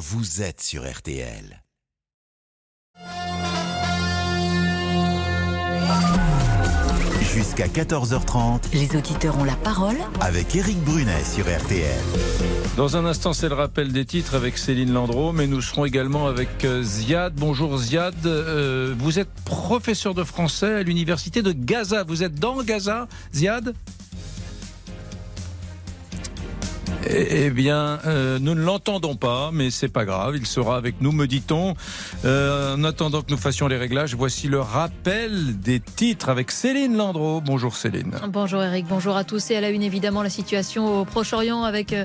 vous êtes sur RTL. Jusqu'à 14h30, Les auditeurs ont la parole. avec Eric Brunet sur RTL. Dans un instant, c'est le rappel des titres avec Céline Landreau, mais nous serons également avec euh, Ziad. Bonjour Ziad, Euh, vous êtes professeur de français à l'université de Gaza. Vous êtes dans Gaza, Ziad? Eh eh bien, euh, nous ne l'entendons pas, mais c'est pas grave. Il sera avec nous, me dit-on. Euh, en attendant que nous fassions les réglages, voici le rappel des titres avec Céline Landreau. Bonjour Céline. Bonjour Eric, bonjour à tous. Et à la une, évidemment, la situation au Proche-Orient avec euh,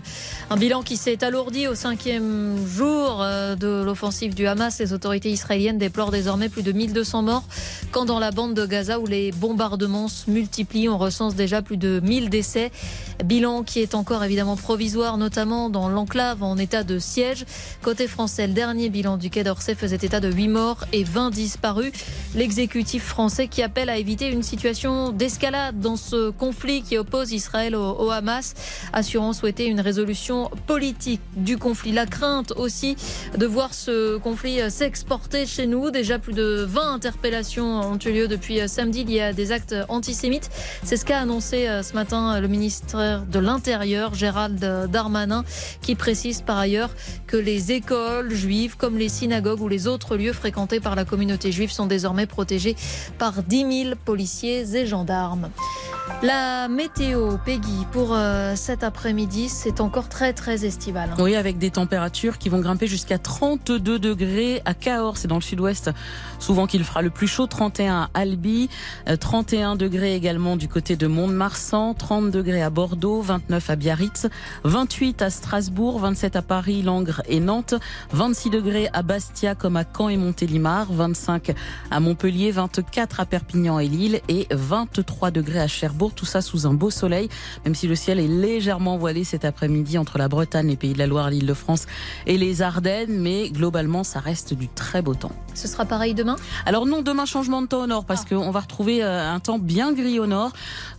un bilan qui s'est alourdi au cinquième jour de l'offensive du Hamas. Les autorités israéliennes déplorent désormais plus de 1200 morts, quand dans la bande de Gaza où les bombardements se multiplient, on recense déjà plus de 1000 décès. Bilan qui est encore évidemment provisoire, notamment dans l'enclave en état de siège. Côté français, le dernier bilan du Quai d'Orsay faisait état de 8 morts et 20 disparus. L'exécutif français qui appelle à éviter une situation d'escalade dans ce conflit qui oppose Israël au, Hamas, assurant souhaiter une résolution politique du conflit. La crainte aussi de voir ce conflit s'exporter chez nous. Déjà plus de 20 interpellations ont eu lieu depuis samedi. Y a des actes antisémites. C'est ce qu'a annoncé euh, ce matin le ministre de l'Intérieur, Gérald Darmanin, qui précise par ailleurs que les écoles juives, comme les synagogues ou les autres lieux fréquentés par la communauté juive, sont désormais protégés par 10 000 policiers et gendarmes. La météo, Peggy, pour euh, cet après-midi, c'est encore très très estival. Oui, avec des températures qui vont grimper jusqu'à 32 degrés à Cahors, c'est dans le sud-ouest, souvent qu'il fera le plus chaud, 31 à Albi, euh, 31 degrés également du côté de Mont-de-Marsan, 30 degrés à Bordeaux, 29 à Biarritz, 28 à Strasbourg, 27 à Paris, Langres et Nantes, 26 degrés à Bastia comme à Caen et Montélimar, 25 à Montpellier, 24 à Perpignan et Lille et 23 degrés à Cherbourg, tout ça sous un beau soleil, même si le ciel est légèrement voilé cet après-midi entre la Bretagne, les Pays de la Loire, l'île de France et les Ardennes, mais globalement ça reste du très beau temps. Ce sera pareil demain? Alors non, demain changement de temps au nord parce Ah. qu'on va retrouver euh, un temps bien gris au nord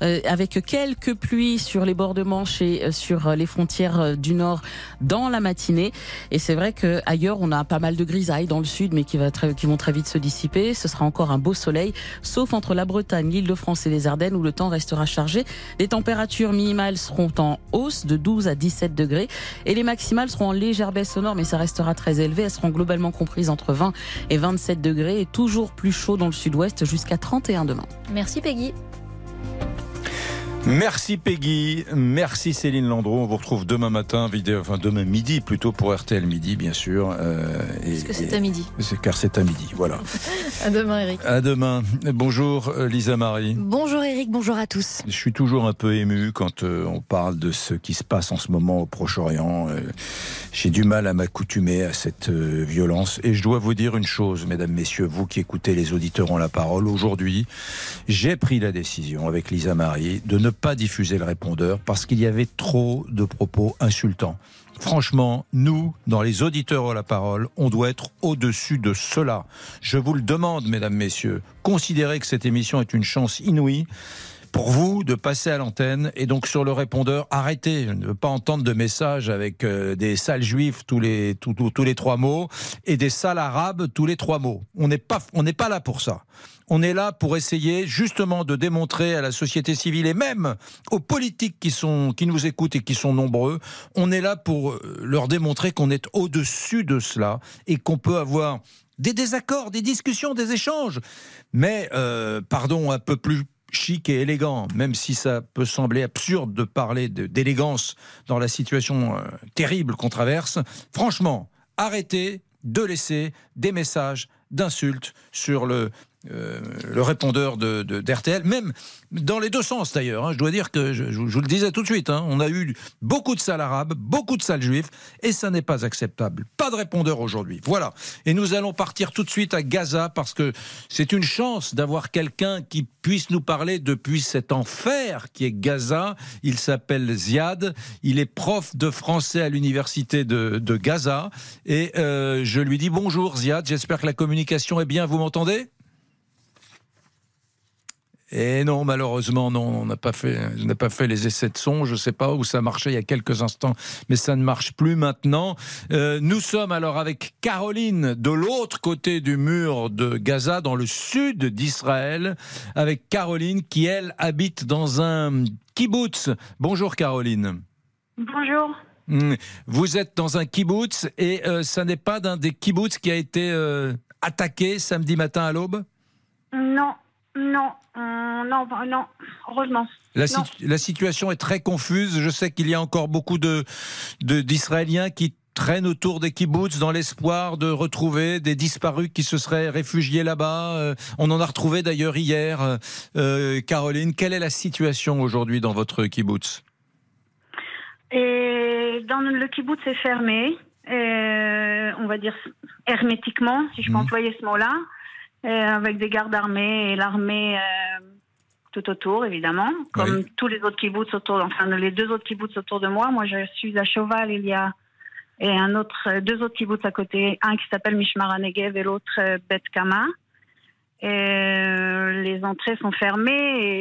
euh, avec quelques pluies sur les bords de Manche et euh, sur les frontières euh, du nord dans la matinée. Et c'est vrai que ailleurs on a pas mal de grisailles dans le sud mais qui, va qui vont très vite se dissiper. Ce sera encore un beau soleil, sauf entre la Bretagne, l'île de France et les Ardennes où le temps restera chargé. Les températures minimales seront en hausse de 12 à 17 degrés et les maximales seront en légère baisse au nord mais ça restera très élevé. Elles seront globalement comprises entre 20 et 27 degrés et toujours plus chaud dans le sud-ouest jusqu'à 31 demain. Merci Peggy. Merci Peggy, merci Céline Landreau. On vous retrouve demain matin, vidéo, enfin demain midi plutôt pour RTL midi bien sûr. Euh, et- Parce que c'est à midi. c'est- car c'est à midi, voilà. À demain Eric. À demain. Bonjour euh, Lisa Marie. Bonjour Eric, bonjour à tous. Je suis toujours un peu ému quand euh, on parle de ce qui se passe en ce moment au Proche-Orient. Euh, J'ai du mal à m'accoutumer à cette euh, violence. Et je dois vous dire une chose, mesdames, messieurs, vous qui écoutez les auditeurs ont la parole. Aujourd'hui, j'ai pris la décision avec Lisa Marie de ne pas diffuser le répondeur parce qu'il y avait trop de propos insultants. Franchement, nous, dans les auditeurs ont la parole, on doit être au-dessus de cela. Je vous le demande, mesdames, messieurs, considérez que cette émission est une chance inouïe pour vous de passer à l'antenne et donc sur le répondeur, arrêtez. Ne pas entendre de messages avec euh, des sales juifs tous les, tous, tous- les trois mots et des sales arabes tous les trois mots. On n'est pas, pas là pour ça. On est là pour essayer justement de démontrer à la société civile et même aux politiques qui sont qui nous écoutent et qui sont nombreux, on est là pour euh, leur démontrer qu'on est au-dessus de cela et qu'on peut avoir des désaccords, des discussions, des échanges, mais euh, pardon un peu plus chic et élégant, même si ça peut sembler absurde de parler d'élégance dans la situation euh, terrible qu'on traverse. Franchement, arrêtez de laisser des messages d'insultes sur le, euh, le répondeur de, d'RTL, même dans les deux sens d'ailleurs. hein. Je dois dire que, je, vous le disais tout de suite, hein, on a eu beaucoup de salles arabes, beaucoup de salles juifs, et ça n'est pas acceptable. Pas de répondeur aujourd'hui. Voilà. Et nous allons partir tout de suite à Gaza parce que c'est une chance d'avoir quelqu'un qui puisse nous parler depuis cet enfer qui est Gaza. Il s'appelle Ziad. Il est prof de français à l'université de, de Gaza. Et euh, je lui dis bonjour Ziad. J'espère que la communication est bien. Vous m'entendez? Et non, malheureusement, non, on n'a pas fait, on n'a pas fait les essais de son. Je ne sais pas où ça marchait il y a quelques instants, mais ça ne marche plus maintenant. Euh, nous sommes alors avec Caroline de l'autre côté du mur de Gaza, dans le sud d'Israël, avec Caroline qui elle habite dans un kibbutz. Bonjour Caroline. Bonjour. Hmm. Vous êtes dans un kibbutz et euh, ça n'est pas d'un des kibbutz qui a été euh, attaqué samedi matin à l'aube Non, non, euh, non, non, heureusement. La, Non. situ- la situation est très confuse. Je sais qu'il y a encore beaucoup de de- d'Israéliens qui traînent autour des kibbutz dans l'espoir de retrouver des disparus qui se seraient réfugiés là-bas. Euh, on en a retrouvé d'ailleurs hier. Euh, Caroline, quelle est la situation aujourd'hui dans votre kibbutz? Et dans le kibbutz, c'est fermé, euh, on va dire hermétiquement, si je peux Mhm. employer ce mot-là, euh, avec des gardes armés et l'armée euh, tout autour, évidemment, comme Oui. tous les autres kibbutz autour, enfin les deux autres kibbutz autour de moi. Moi, je suis à Cheval, il y a et un autre, deux autres kibbutz à côté, un qui s'appelle Mishmar Negev et l'autre euh, Bet Kama. Et, euh, les entrées sont fermées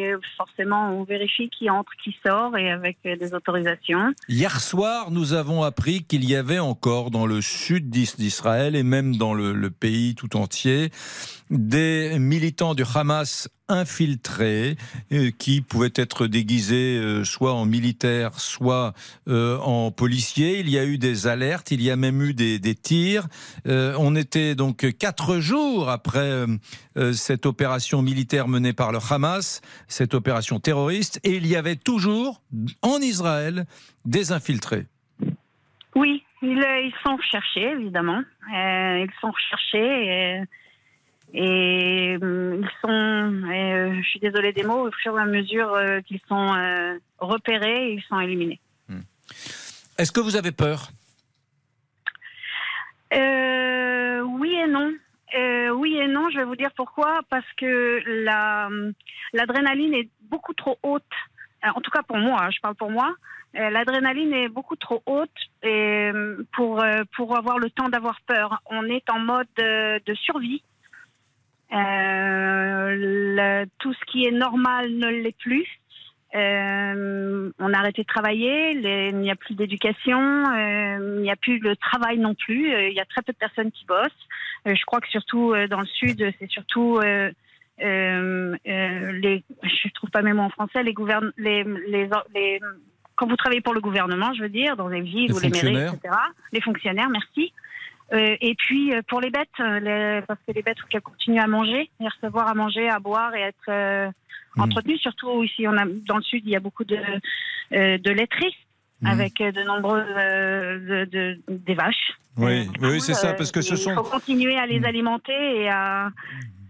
et forcément on vérifie qui entre, qui sort et avec des autorisations. Hier soir, nous avons appris qu'il y avait encore dans le sud d'Is- d'Israël et même dans le, le pays tout entier des militants du Hamas infiltrés euh, qui pouvaient être déguisés euh, soit en militaires, soit euh, en policiers. Il y a eu des alertes, il y a même eu des, des tirs. On était donc quatre jours après cette opération militaire menée par le Hamas, cette opération terroriste, et il y avait toujours en Israël des infiltrés. Oui, ils, sont recherchés, évidemment. Ils sont recherchés et, hum, ils sont, euh, je suis désolée des mots, au fur et à mesure euh, qu'ils sont euh, repérés, ils sont éliminés. Est-ce que vous avez peur? Oui et non. Oui et non, je vais vous dire pourquoi. Parce que la, l'adrénaline est beaucoup trop haute. En tout cas pour moi, hein, je parle pour moi. L'adrénaline est beaucoup trop haute et, euh, pour, pour avoir le temps d'avoir peur. On est en mode de survie. Euh, le- tout ce qui est normal ne l'est plus. Euh, on a arrêté de travailler, les- il n'y a plus d'éducation, euh, il n'y a plus de travail non plus. euh, il y a très peu de personnes qui bossent. Je crois que surtout dans le sud, c'est surtout les. Je trouve pas mes mots en français. Les gouvern, les, les, les- quand vous travaillez pour le gouvernement, je veux dire, dans les villes Les ou les mairies, etc. Les fonctionnaires, merci. Euh, et puis euh, pour les bêtes, euh, les- parce que les bêtes, faut qu'elles continuent à manger, et recevoir à manger, à boire et être euh, Mhm. entretenues. Surtout ici, on a dans le sud, il y a beaucoup de euh, de laiteries Mhm. avec euh, de nombreuses euh, de, de- des vaches. Oui, oui, c'est ça, parce que ce il sont. faut continuer à les Mhm. alimenter et à-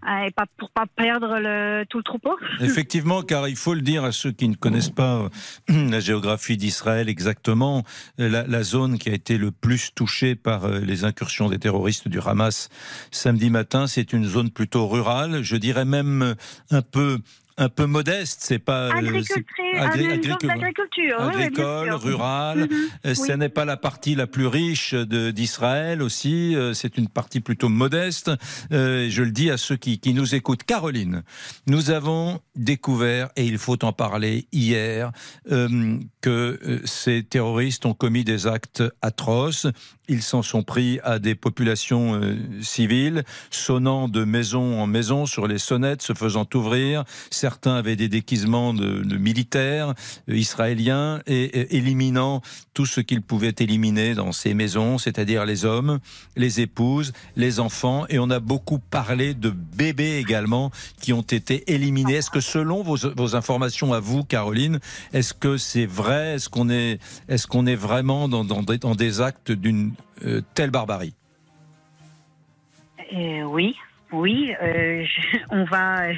et pas pour pas perdre le, tout le troupeau. Effectivement, car il faut le dire à ceux qui ne connaissent pas euh, la géographie d'Israël exactement, euh, la, la zone qui a été le plus touchée par euh, les incursions des terroristes du Hamas samedi matin, c'est une zone plutôt rurale, je dirais même un peu un peu modeste, c'est pas euh, Agriculture, agricole. oui, rural. Mhm. Euh, Ce Oui. n'est pas la partie la plus riche d'Israël aussi. euh, C'est une partie plutôt modeste. Euh, Je le dis à ceux qui, qui nous écoutent. Caroline, nous avons découvert, et il faut en parler hier, euh, que ces terroristes ont commis des actes atroces. Ils s'en sont pris à des populations euh, civiles, sonnant de maison en maison sur les sonnettes, se faisant ouvrir. Certains avaient des déguisements de, militaires euh, israéliens et, éliminant tout ce qu'ils pouvaient éliminer dans ces maisons, c'est-à-dire les hommes, les épouses, les enfants. Et on a beaucoup parlé de bébés également qui ont été éliminés. Est-ce que selon vos, informations à vous, Caroline, est-ce que c'est vrai? Est-ce qu'on est, est, est vraiment dans, des- actes d'une euh, telle barbarie? Euh, oui, oui, on va.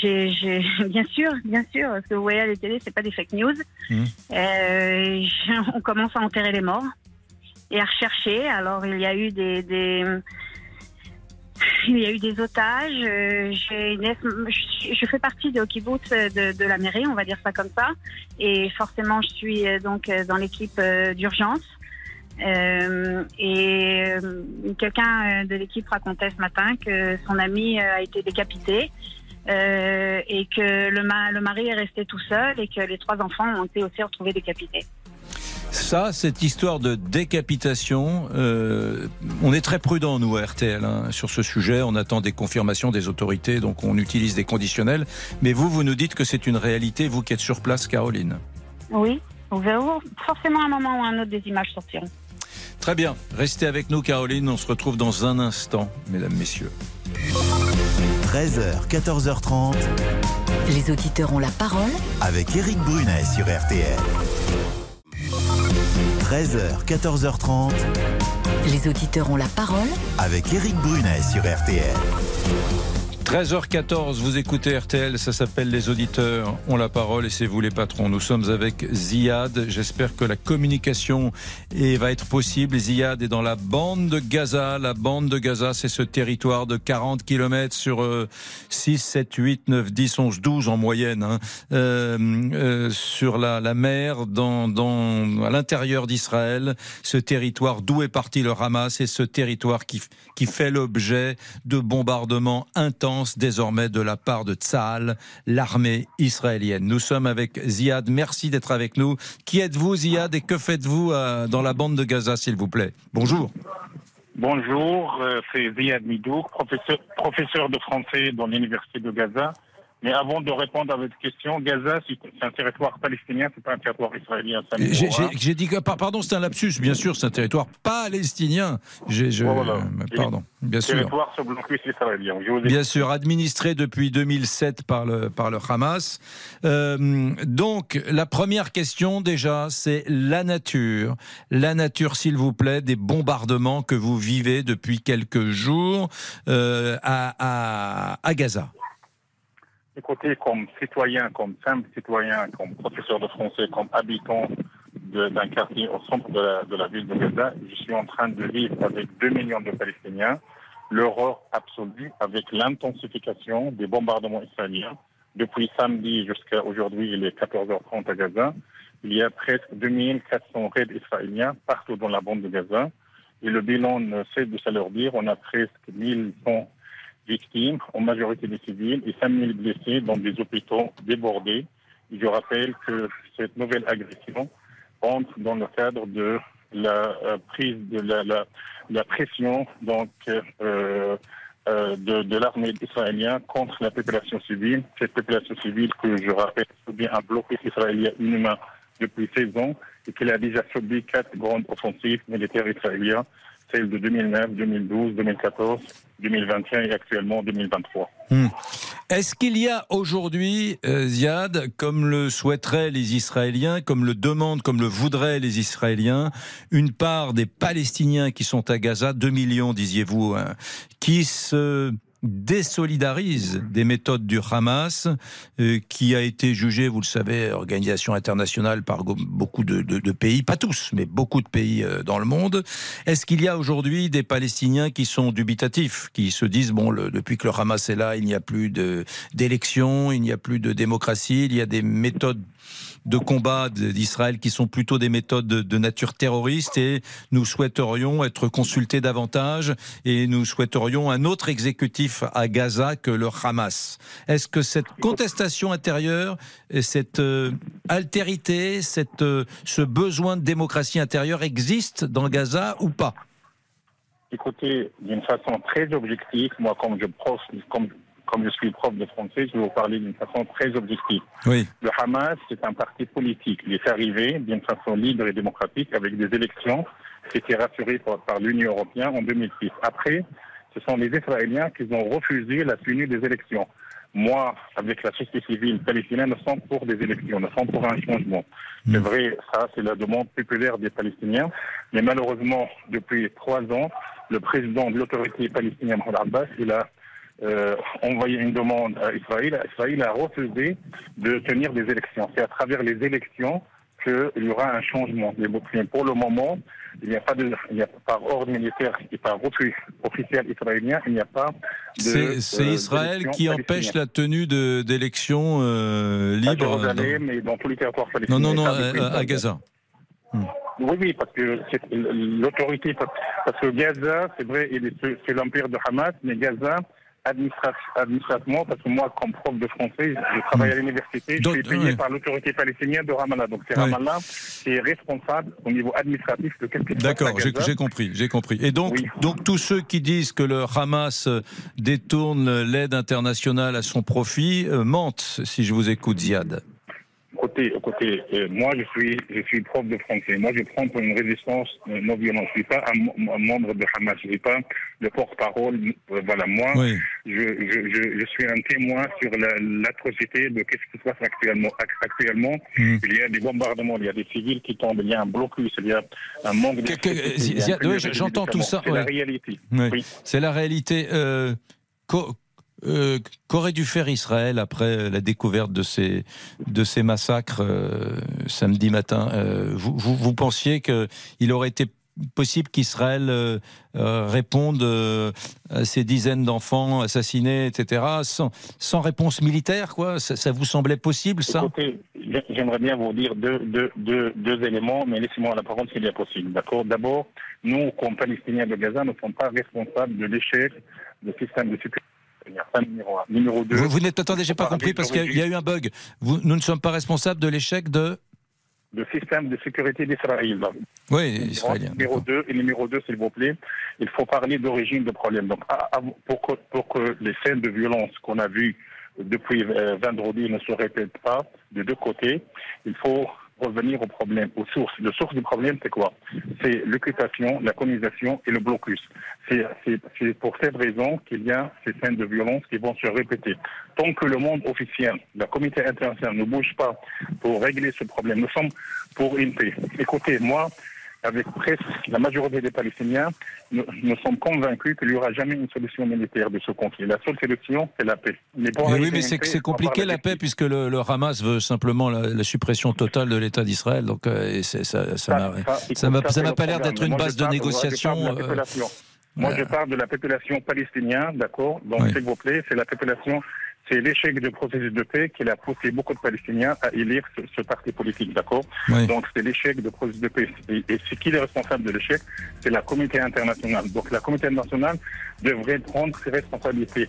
J'ai, bien sûr, bien sûr, parce que vous voyez à la télé, c'est pas des fake news. Mhm. Euh, on commence à enterrer les morts et à rechercher. Alors il y a eu des, des il y a eu des otages. euh, une je, fais partie de kibbutz de, de la mairie, on va dire ça comme ça, et forcément je suis euh, donc euh, dans l'équipe euh, d'urgence. Euh, et euh, quelqu'un euh, de l'équipe racontait ce matin que son ami euh, a été décapité euh, et que le, ma- le mari est resté tout seul et que les trois enfants ont été aussi retrouvés décapités. Ça, cette histoire de décapitation, euh, on est très prudent, nous, à RTL, hein, sur ce sujet. On attend des confirmations des autorités, donc on utilise des conditionnels. Mais vous, vous nous dites que c'est une réalité, vous qui êtes sur place, Caroline. Oui, vous verrez forcément à un moment ou à un autre des images sortiront. Très bien. Restez avec nous, Caroline. On se retrouve dans un instant, mesdames, messieurs. 13h, 14h30, Les auditeurs ont la parole avec Eric Brunet sur RTL. 13h, 14h30, Les auditeurs ont la parole avec Eric Brunet sur RTL. 13h14, vous écoutez RTL, ça s'appelle Les auditeurs ont la parole et c'est vous les patrons. Nous sommes avec Ziad. J'espère que la communication va être possible. Ziad est dans la bande de Gaza. La bande de Gaza, c'est ce territoire de 40 km sur euh, 6, 7, 8, 9, 10, 11, 12 en moyenne, hein, euh, euh, sur la, la mer, dans, dans, à l'intérieur d'Israël. Ce territoire d'où est parti le Hamas et ce territoire qui, qui fait l'objet de bombardements intenses désormais de la part de Tsahal, l'armée israélienne. Nous sommes avec Ziad. Merci d'être avec nous. Qui êtes-vous, Ziad, et que faites-vous euh, dans la bande de Gaza, s'il vous plaît? Bonjour. Bonjour, euh, c'est Ziad professeur, professeur de français dans l'université de Gaza. Mais avant de répondre à votre question, Gaza, c'est un territoire palestinien, c'est pas un territoire israélien. J'ai- hein. J'ai dit que, par- pardon, c'est un lapsus, bien sûr, c'est un territoire palestinien. Voilà. euh, pardon, bien sûr. Territoire sous blocus israélien. Bien sûr, administré depuis 2007 par le, par le Hamas. Euh, donc, la première question déjà, c'est la nature. La nature, s'il vous plaît, des bombardements que vous vivez depuis quelques jours euh, à, à, à Gaza. Écoutez, comme citoyen, comme simple citoyen, comme professeur de français, comme habitant d'un quartier au centre de la, ville de Gaza, je suis en train de vivre avec 2 millions de Palestiniens l'horreur absolue avec l'intensification des bombardements israéliens. Depuis samedi jusqu'à aujourd'hui, il est 14h30 à Gaza. Il y a presque 2400 raids israéliens partout dans la bande de Gaza. Et le bilan ne cesse de dire. On a presque 1100 victimes, en majorité des civils, et 5000 blessés dans des hôpitaux débordés. Je rappelle que cette nouvelle agression entre dans le cadre de la euh, prise de la, pression donc euh, euh, de, l'armée israélienne contre la population civile. Cette population civile que je rappelle subit un blocus israélien inhumain depuis 16 ans et qu'elle a déjà subi quatre grandes offensives militaires israéliennes, celles de 2009, 2012, 2014, 2021 et actuellement 2023. Est-ce qu'il y a aujourd'hui, euh, Ziad, comme le souhaiteraient les Israéliens, comme le demandent, comme le voudraient les Israéliens, une part des Palestiniens qui sont à Gaza, 2 millions disiez-vous, hein, qui se désolidarisent des méthodes du Hamas, euh, qui a été jugé, vous le savez, organisation internationale par beaucoup de, pays, pas tous, mais beaucoup de pays euh, dans le monde. Est-ce qu'il y a aujourd'hui des Palestiniens qui sont dubitatifs, qui se disent, bon, depuis que le Hamas est là, il n'y a plus d'élections, il n'y a plus de démocratie, il y a des méthodes de combat d'Israël qui sont plutôt des méthodes de, de nature terroriste et nous souhaiterions être consultés davantage et nous souhaiterions un autre exécutif à Gaza que le Hamas. Est-ce que cette contestation intérieure et cette euh, altérité, cette, euh, ce besoin de démocratie intérieure existe dans Gaza ou pas? Écoutez, d'une façon très objective, moi, comme je, prof, comme, comme je suis prof de français, je vais vous parler d'une façon très objective. Oui. Le Hamas, c'est un parti politique. Il est arrivé d'une façon libre et démocratique avec des élections qui étaient rassurées par, par l'Union européenne en 2006. Après, ce sont les Israéliens qui ont refusé la tenue des élections. Moi, avec la société civile palestinienne, nous sommes pour des élections, nous sommes pour un changement. C'est vrai, ça, c'est la demande populaire des Palestiniens. Mais malheureusement, depuis trois ans, le président de l'autorité palestinienne, Mahmoud Abbas, il a euh, envoyé une demande à Israël. Israël a refusé de tenir des élections. C'est à travers les élections qu'il y aura un changement. Mais bon, pour le moment, il n'y a pas de, il n'y a par ordre militaire et par refus officiel israélien, il n'y a pas de. C'est euh, Israël qui empêche la tenue d'élections euh, À libres dans- Jérusalem et dans tous les territoires Non, palestiniens. non, non, depuis à. Gaza. Oui, oui, parce que l'autorité, parce que Gaza, c'est vrai, c'est l'empire de Hamas, mais Gaza, administrativement, parce que moi, comme prof de français, je travaille à l'université, je suis payé par l'autorité palestinienne de Ramallah. Donc c'est Ramallah qui est responsable au niveau administratif de quelque chose. D'accord, j'ai compris, j'ai compris. Et donc, donc tous ceux qui disent que le Hamas détourne l'aide internationale à son profit euh, mentent, si je vous écoute, Ziad côté, côté euh, moi, je suis, je suis prof de français. Moi, je prends pour une résistance euh, non violente. Je ne suis pas un, membre de Hamas. Je ne suis pas le porte-parole. Euh, voilà, moi, je, je, je, suis un témoin sur l'atrocité de ce qui se passe actuellement. Actuellement, hmm. il y a des bombardements, il y a des civils qui tombent, il y a un blocus, il y a un manque de. J'entends tout ça. C'est la réalité. C'est la réalité. Euh, qu'aurait dû faire Israël après la découverte de ces, massacres euh, samedi matin euh, vous, pensiez qu'il aurait été possible qu'Israël réponde à ces dizaines d'enfants assassinés, etc., sans, réponse militaire quoi? Ça, vous semblait possible, ça? J'aimerais bien vous dire deux, éléments, mais laissez-moi la parole s'il est possible. D'abord, nous, comme Palestiniens de Gaza, ne sommes pas responsables de l'échec du système de sécurité Numéro 2. Vous, vous n'êtes, attendez, j'ai pas compris parce qu'il y, a eu un bug. nous ne sommes pas responsables de l'échec de le système de sécurité d'Israël. Oui, israélien. Numéro 2, et numéro 2, s'il vous plaît, il faut parler d'origine de problème. Donc, pour que, pour que les scènes de violence qu'on a vues depuis euh, vendredi ne se répètent pas de deux côtés, il faut revenir au problème, aux sources. Le source du problème, c'est quoi? C'est l'occupation, la colonisation et le blocus. C'est pour cette raison qu'il y a ces scènes de violence qui vont se répéter. Tant que le monde officiel, la communauté internationale ne bouge pas pour régler ce problème, nous sommes pour une paix. Écoutez, moi, avec presque la majorité des Palestiniens, nous, sommes convaincus qu'il n'y aura jamais une solution militaire de ce conflit. La seule solution, c'est la paix. Mais, oui, mais c'est compliqué la paix puisque le, Hamas veut simplement la, suppression totale de l'État d'Israël. Donc euh, ça, ça, m'a pas l'air d'être une base de négociation. Euh, Moi, je parle de la population palestinienne, d'accord? Donc, s'il vous plaît, c'est la population c'est l'échec du processus de paix qui a poussé beaucoup de Palestiniens à élire ce, parti politique, d'accord Donc c'est l'échec du processus de paix. Et, et ce qui est responsable de l'échec, c'est la communauté internationale. Donc la communauté internationale devrait prendre ses responsabilités.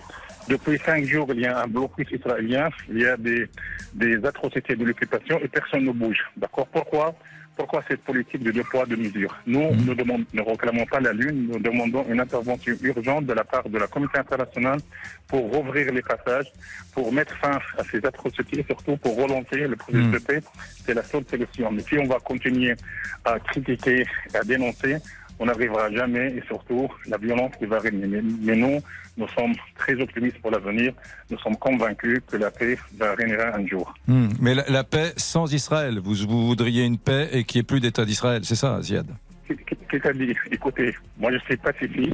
Depuis cinq jours, il y a un blocus israélien, il y a des, des atrocités de l'occupation et personne ne bouge, d'accord? Pourquoi? Pourquoi cette politique de deux poids, deux mesures? Nous mmh. ne réclamons pas la Lune, nous demandons une intervention urgente de la part de la communauté internationale pour rouvrir les passages, pour mettre fin à ces atrocités et surtout pour relancer le processus mmh. de paix. C'est la seule solution. Mais si on va continuer à critiquer, à dénoncer, on n'arrivera jamais et surtout la violence qui va régner. Mais, nous, nous sommes très optimistes pour l'avenir. Nous sommes convaincus que la paix va régner un jour. Hmm. mais la, paix sans Israël, vous, vous voudriez une paix et qu'il n'y ait plus d'État d'Israël, c'est ça, Ziad? C'est-à-dire, écoutez, moi je suis pacifique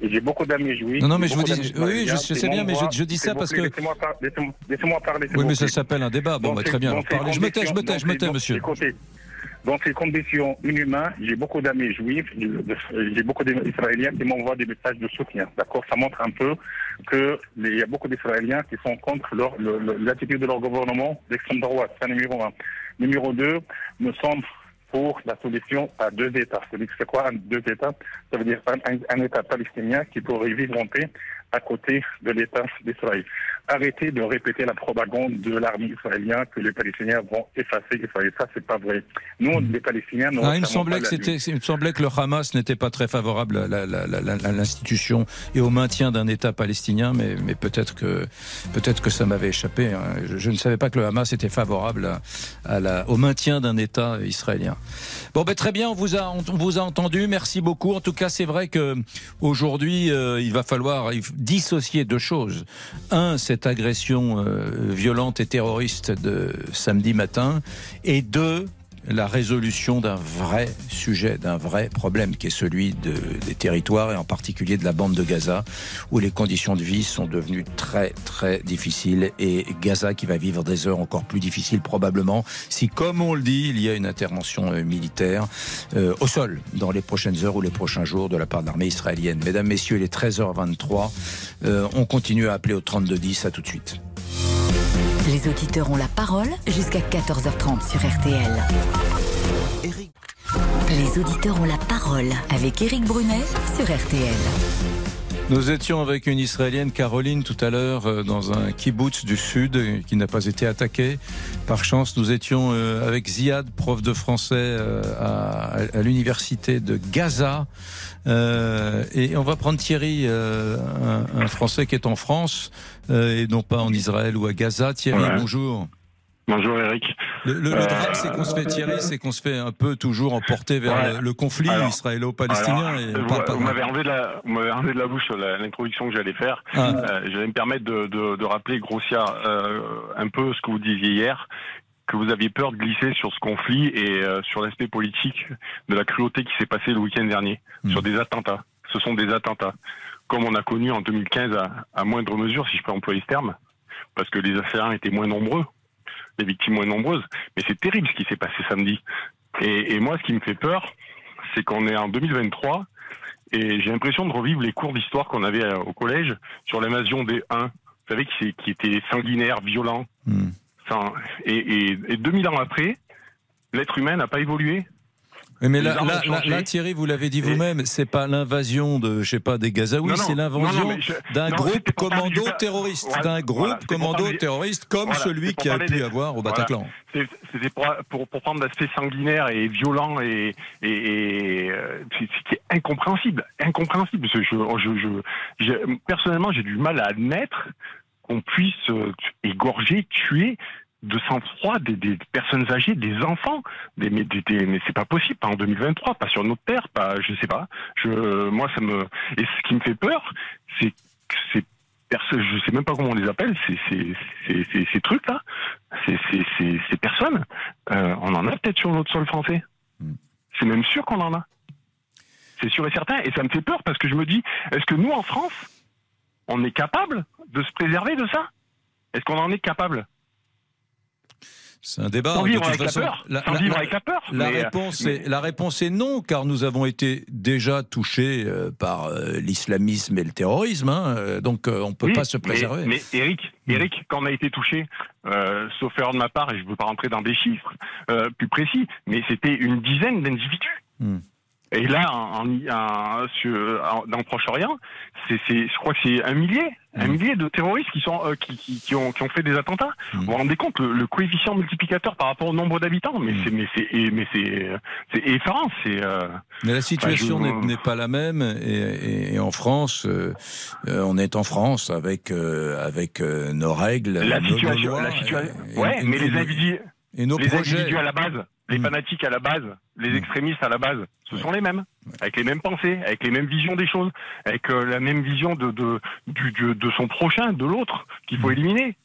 et j'ai beaucoup d'amis juifs. Non, non, mais je vous dis, oui, je, sais bien, mais je, dis ça parce que. Laissez-moi parler. oui, mais ça s'appelle un débat. Bon, bah, très bien. Je me tais, je me tais, je me tais, monsieur. Écoutez, dans ces conditions inhumaines, j'ai beaucoup d'amis juifs, j'ai beaucoup d'Israéliens qui m'envoient des messages de soutien. D'accord? Ça montre un peu qu'il y a beaucoup d'Israéliens qui sont contre l'attitude de leur gouvernement d'extrême droite. C'est numéro un. Numéro deux, nous sommes pour la solution à deux États. C'est quoi deux États? Ça veut dire un, État palestinien qui pourrait vivre en paix à côté de l'État d'Israël. Arrêtez de répéter la propagande de l'armée israélienne que les Palestiniens vont effacer Israël. Ça, c'est pas vrai. Nous, hmm. les Palestiniens, ah, il, me semblait que c'était, il me semblait que le Hamas n'était pas très favorable à, l'institution et au maintien d'un État palestinien, mais, mais peut-être que, peut-être que ça m'avait échappé. Hein. Je, ne savais pas que le Hamas était favorable à, la, au maintien d'un État israélien. Bon, ben, très bien, on vous a, on vous a entendu. Merci beaucoup. En tout cas, c'est vrai que aujourd'hui, euh, il va falloir dissocier deux choses. Un, cette agression euh, violente et terroriste de samedi matin, et deux, la résolution d'un vrai sujet, d'un vrai problème qui est celui de, des territoires et en particulier de la bande de Gaza où les conditions de vie sont devenues très très difficiles et Gaza qui va vivre des heures encore plus difficiles probablement si comme on le dit il y a une intervention euh, militaire euh, au sol dans les prochaines heures ou les prochains jours de la part de l'armée israélienne. Mesdames, Messieurs, il est 13h23. Euh, on continue à appeler au 3210. À tout de suite. Les auditeurs ont la parole jusqu'à 14h30 sur RTL. Les auditeurs ont la parole avec Éric Brunet sur RTL. Nous étions avec une Israélienne, Caroline, tout à l'heure, euh, dans un kibbutz du Sud euh, qui n'a pas été attaqué. Par chance, nous étions euh, avec Ziad, prof de français à l'université de Gaza. Euh, et on va prendre Thierry, euh, un, un, Français qui est en France euh, et non pas en Israël ou à Gaza. Thierry, Ouais. bonjour. Bonjour Eric. Le, le- le drame, c'est qu'on se fait Thierry, c'est qu'on se fait un peu toujours emporter vers Ouais. le, le conflit israélo-palestinien. Vous m'avez enlevé de la, vous m'avez enlevé de la bouche l'introduction que j'allais faire. Ah. Euh, j'allais me permettre de, de, de rappeler grossière un peu ce que vous disiez hier, que vous aviez peur de glisser sur ce conflit et euh, sur l'aspect politique de la cruauté qui s'est passée le week-end dernier, Mm. sur des attentats. Ce sont des attentats, comme on a connu en 2015 à, à moindre mesure, si je peux employer ce terme, parce que les assaillants étaient moins nombreux, les victimes moins nombreuses. Mais c'est terrible ce qui s'est passé samedi. Et, et moi, ce qui me fait peur, c'est qu'on est en 2023 et j'ai l'impression de revivre les cours d'histoire qu'on avait euh, au collège sur l'invasion des Huns. Vous savez, qui, qui était sanguinaire, violent. Hmm. Et, et, et 2000 ans après, l'être humain n'a pas évolué. Mais là, Thierry, vous l'avez dit vous-même, c'est pas l'invasion de, je sais pas, des Gazaouis, c'est l'invasion d'un groupe commando terroriste, Voilà, d'un groupe voilà, commando parler- terroriste comme Voilà, celui qui a pu des- avoir au. Bataclan. C'était pour, pour, pour prendre l'aspect sanguinaire et violent et, et, et, euh, c'est- c'était incompréhensible, incompréhensible. Parce que Je, je, je, personnellement, j'ai du mal à admettre qu'on puisse euh, égorger, tuer de sang-froid des, des personnes âgées, des enfants. Des, mais des- des- mais c'est pas possible, pas en 2023, pas sur notre terre, pas, je sais pas. Je, moi, ça me. Et ce qui me fait peur, c'est que ces personnes, je sais même pas comment on les appelle, ces, ces, ces, trucs-là, ces, ces, ces, ces personnes, euh, on en a peut-être sur notre sol français. Hmm. C'est même sûr qu'on en a. C'est sûr et certain. Et ça me fait peur parce que je me dis, est-ce que nous, en France, on est capable de se préserver de ça? Est-ce qu'on en est capable? C'est un débat. Sans de vivre toute avec la peur. La- Sans la- vivre la- avec la peur. La Mais, réponse, mais- est, la réponse est non, car nous avons été déjà touchés euh, par euh, l'islamisme et le terrorisme, hein, euh, donc on peut Oui, pas se préserver. Mais, Eric, Mm. Eric, quand on a été touché, sauf erreur de ma part, et je ne veux pas rentrer dans des chiffres plus précis, mais c'était une dizaine d'individus. Mm. Et là, en, en- en- dans Proche-Orient, c'est, c'est- je crois que c'est un millier, un Mm. millier de terroristes qui sont euh, qui, qui, qui ont, qui ont fait des attentats. Mm. Vous vous rendez compte le, le coefficient multiplicateur par rapport au nombre d'habitants Mais Mm. c'est mais c'est et- mais c'est c'est effarant. C'est euh, Mais la situation je- n'est- n'est pas la même. Et, et- en France, euh, euh, on est en France avec euh, avec euh, nos règles, la situation. La situation. ouais, mais les individus. et nos les projets. individus à la base, les Mm. fanatiques à la base, les Mm. extrémistes à la base, ce Ouais. sont les mêmes, avec les mêmes pensées, avec les mêmes visions des choses, avec euh, la même vision de, de, du- du- de son prochain, de l'autre, qu'il faut Mm. éliminer.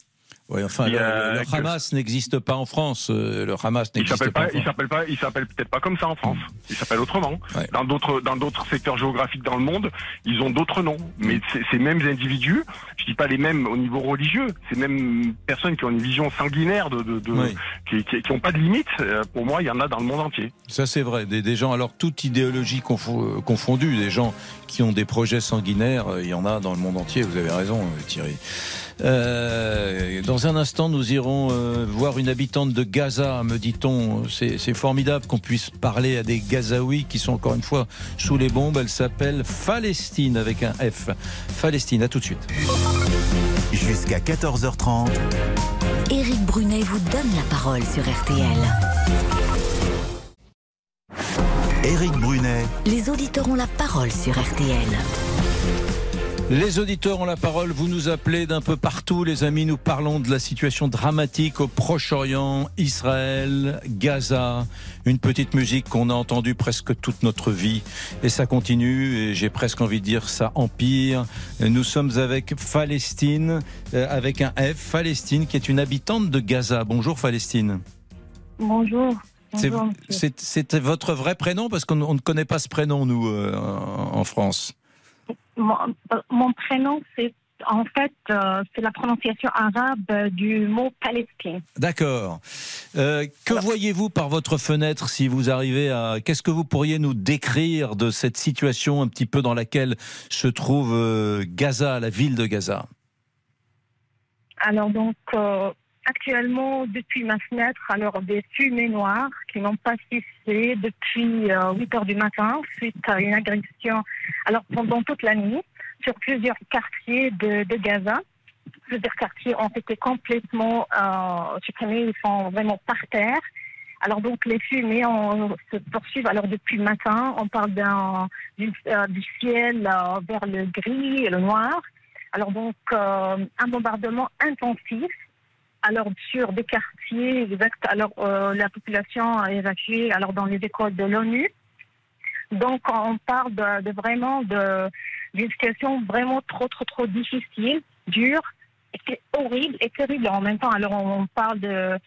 Oui, enfin, le, que- Hamas n'existe pas en France. euh, Le Hamas n'existe pas. il s'appelle pas, il s'appelle peut-être pas comme ça en France. Il s'appelle autrement. Ouais. Dans d'autres, dans d'autres secteurs géographiques dans le monde, ils ont d'autres noms. Mais ces- mêmes individus, je dis pas les mêmes au niveau religieux, ces mêmes personnes qui ont une vision sanguinaire de, de, de- Oui. qui, qui, qui ont pas de limite. euh, Pour moi, il y en a dans le monde entier. Ça c'est vrai, des, des gens, alors toute idéologie confo- confondue, des gens qui ont des projets sanguinaires, euh, il y en a dans le monde entier, vous avez raison Thierry. Euh, dans un instant, nous irons euh, voir une habitante de Gaza, me dit-on. C'est c'est formidable qu'on puisse parler à des Gazaouis qui sont encore une fois sous les bombes. Elle s'appelle Palestine avec un F. Palestine, à tout de suite. Jusqu'à 14h30, Éric Brunet vous donne la parole sur RTL. Éric Brunet, Les auditeurs ont la parole sur RTL. Les auditeurs ont la parole, vous nous appelez d'un peu partout, les amis, nous parlons de la situation dramatique au Proche-Orient, Israël, Gaza, une petite musique qu'on a entendue presque toute notre vie, et ça continue, et j'ai presque envie de dire ça empire. Nous sommes avec Palestine, euh, avec un F, Palestine, qui est une habitante de Gaza. Bonjour Palestine. Bonjour. C'est- Bonjour, votre vrai prénom, parce qu'on on ne connaît pas ce prénom, nous, euh, en France. Mon, mon prénom, c'est en fait euh, c'est la prononciation arabe du mot Palestine. D'accord. Euh, que voyez-vous par votre fenêtre si vous arrivez à... Qu'est-ce que vous pourriez nous décrire de cette situation un petit peu dans laquelle se trouve euh, Gaza, la ville de Gaza? Alors donc actuellement depuis ma fenêtre, alors des fumées noires qui n'ont pas cessé depuis euh, 8 heures du matin suite à une agression. Alors pendant toute la nuit, sur plusieurs quartiers de, de Gaza. Plusieurs quartiers ont été complètement euh, supprimés, ils sont vraiment par terre. Alors donc les fumées se poursuivent. Alors depuis le matin, on parle du, euh, du ciel euh, vers le gris et le noir. Alors donc euh, un bombardement intensif. Alors sur des quartiers. Alors euh, la population a évacué. Alors dans les écoles de l'ONU. Donc on parle de, vraiment de d'une situation vraiment trop trop trop difficile, dure, et horrible et terrible en même temps. Alors on parle de euh,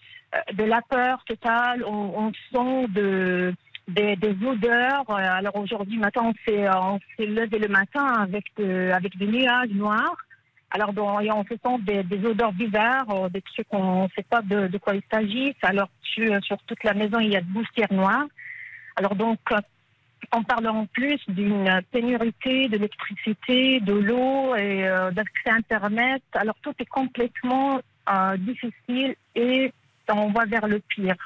de la peur totale, on, sent de, des, odeurs. Euh, Alors aujourd'hui matin, on s'est on levé le matin avec avec des nuages noirs. Alors bon, et on se sent des, des odeurs bizarres, euh, des trucs qu'on ne sait pas de, de quoi il s'agit. Alors sur, sur toute la maison, il y a de poussière noire. Alors donc euh, on parle en plus d'une pénurité de l'électricité, de l'eau et euh, d'accès à Internet. Alors tout est complètement euh, difficile et on va vers le pire.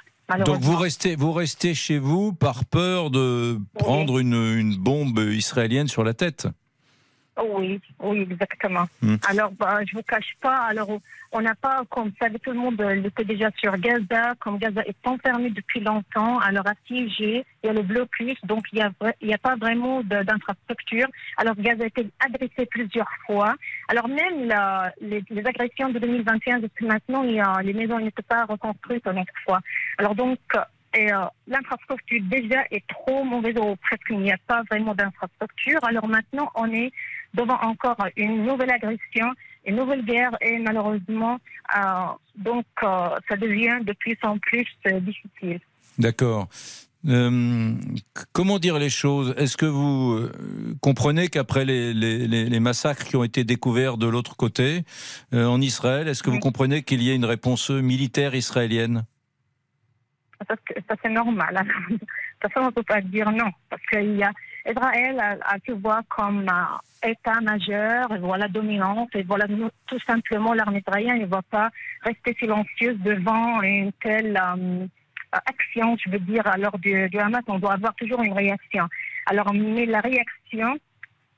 Donc vous restez, vous restez chez vous par peur de prendre une, une bombe israélienne sur la tête? Oui, oui, exactement. Hmm. Alors, bah, je vous cache pas. Alors, on n'a pas, comme savait tout le monde, euh, il était déjà sur Gaza. Comme Gaza est enfermé depuis longtemps, alors assiégé, il y a le blocus, donc il n'y a, y a pas vraiment d'infrastructure. Alors, Gaza a été agressé plusieurs fois. Alors, même la- les, les agressions de 2021 depuis maintenant, il y a, les maisons n'étaient pas reconstruites une autre fois. Alors, donc, et, euh, l'infrastructure déjà est trop mauvaise, ou presque il n'y a pas vraiment d'infrastructure. Alors maintenant, on est devant encore une nouvelle agression, une nouvelle guerre, et malheureusement, euh, donc euh, ça devient de plus en plus euh, difficile. D'accord. Euh, comment dire les choses? Est-ce que vous comprenez qu'après les, les- les- les massacres qui ont été découverts de l'autre côté, euh, en Israël, est-ce que vous comprenez qu'il y ait une réponse militaire israélienne? Que ça c'est normal. De toute façon, on ne peut pas dire non, parce qu'il y a Israël a, a se voit comme État majeur, et voilà dominante, et voilà nous, tout simplement l'armée israélienne ne va pas rester silencieuse devant une telle euh, action, je veux dire, alors du, du Hamas, on doit avoir toujours une réaction. Alors, mais la réaction,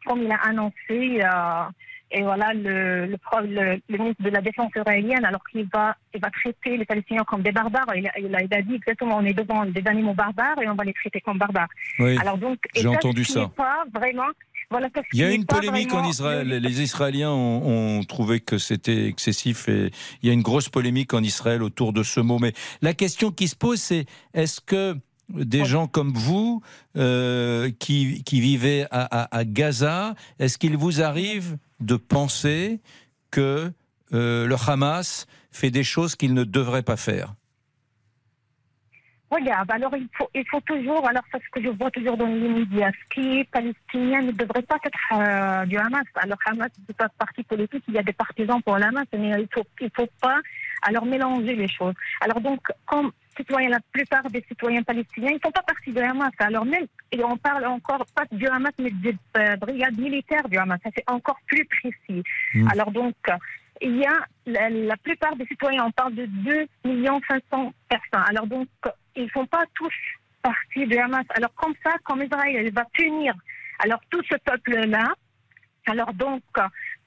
comme il a annoncé, euh, et voilà le, le, pro- le, le ministre de la Défense israélienne, alors qu'il va, il va traiter les Palestiniens comme des barbares. Il a, il a, il a dit exactement, on est devant des animaux barbares et on va les traiter comme barbares. Oui. Alors donc, et j'ai entendu ça. Pas vraiment. Voilà, Il y a une polémique en Israël. le- Les Israéliens ont, ont trouvé que c'était excessif et il y a une grosse polémique en Israël autour de ce mot. Mais la question qui se pose, c'est est-ce que des gens comme vous, euh, qui, qui vivez à, à- à Gaza, est-ce qu'il vous arrive de penser que euh, le Hamas fait des choses qu'il ne devrait pas faire? Regarde, alors il faut, il faut toujours, alors c'est ce que je vois toujours dans les médias, ce qui est palestinien ne devrait pas être euh, du Hamas. Alors Hamas, c'est pas parti politique, il y a des partisans pour le Hamas, mais il faut, il faut pas alors mélanger les choses. Alors donc, comme citoyens, la plupart des citoyens palestiniens, ils ne font pas partie du Hamas. Alors même, et on parle encore pas du Hamas, mais des euh, brigades militaires du Hamas. Ça c'est encore plus précis. Mm. Alors donc, il y a la, la plupart des citoyens, on parle de 2 500 personnes. Alors donc, ils ne font pas tous partie du Hamas. Alors comme ça, comme Israël va punir alors tout ce peuple-là, alors donc,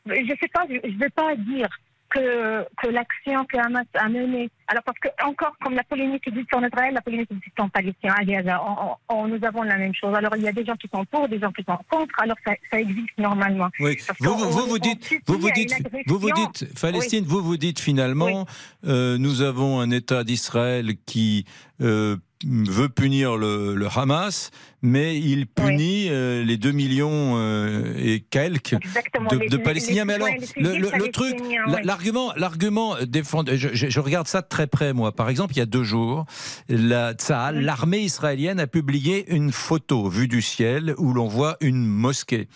je ne sais pas, je ne vais pas dire que, que l'action que Hamas a menée, alors parce que encore comme la polémique existe en Israël, la polémique existe en Palestine, à Gaza, on- on- on- nous avons la même chose. Alors il y a des gens qui sont pour, des gens qui sont contre, alors ça, ça existe normalement. Oui, vous, qu'on- vous, on- vous on dites, vous, vous dites, vous, vous dites, Palestine, vous, vous dites finalement, euh, nous avons un État d'Israël qui euh, veut punir le, le Hamas, mais il punit euh, les 2 millions euh, et quelques Exactement, de, les- de les- Palestiniens. les Mais alors, le, le- le truc, l'argument, l'argument défendu, je, je- je regarde ça de très près, moi. Par exemple, il y a deux jours, la l'armée israélienne a publié une photo vue du ciel où l'on voit une mosquée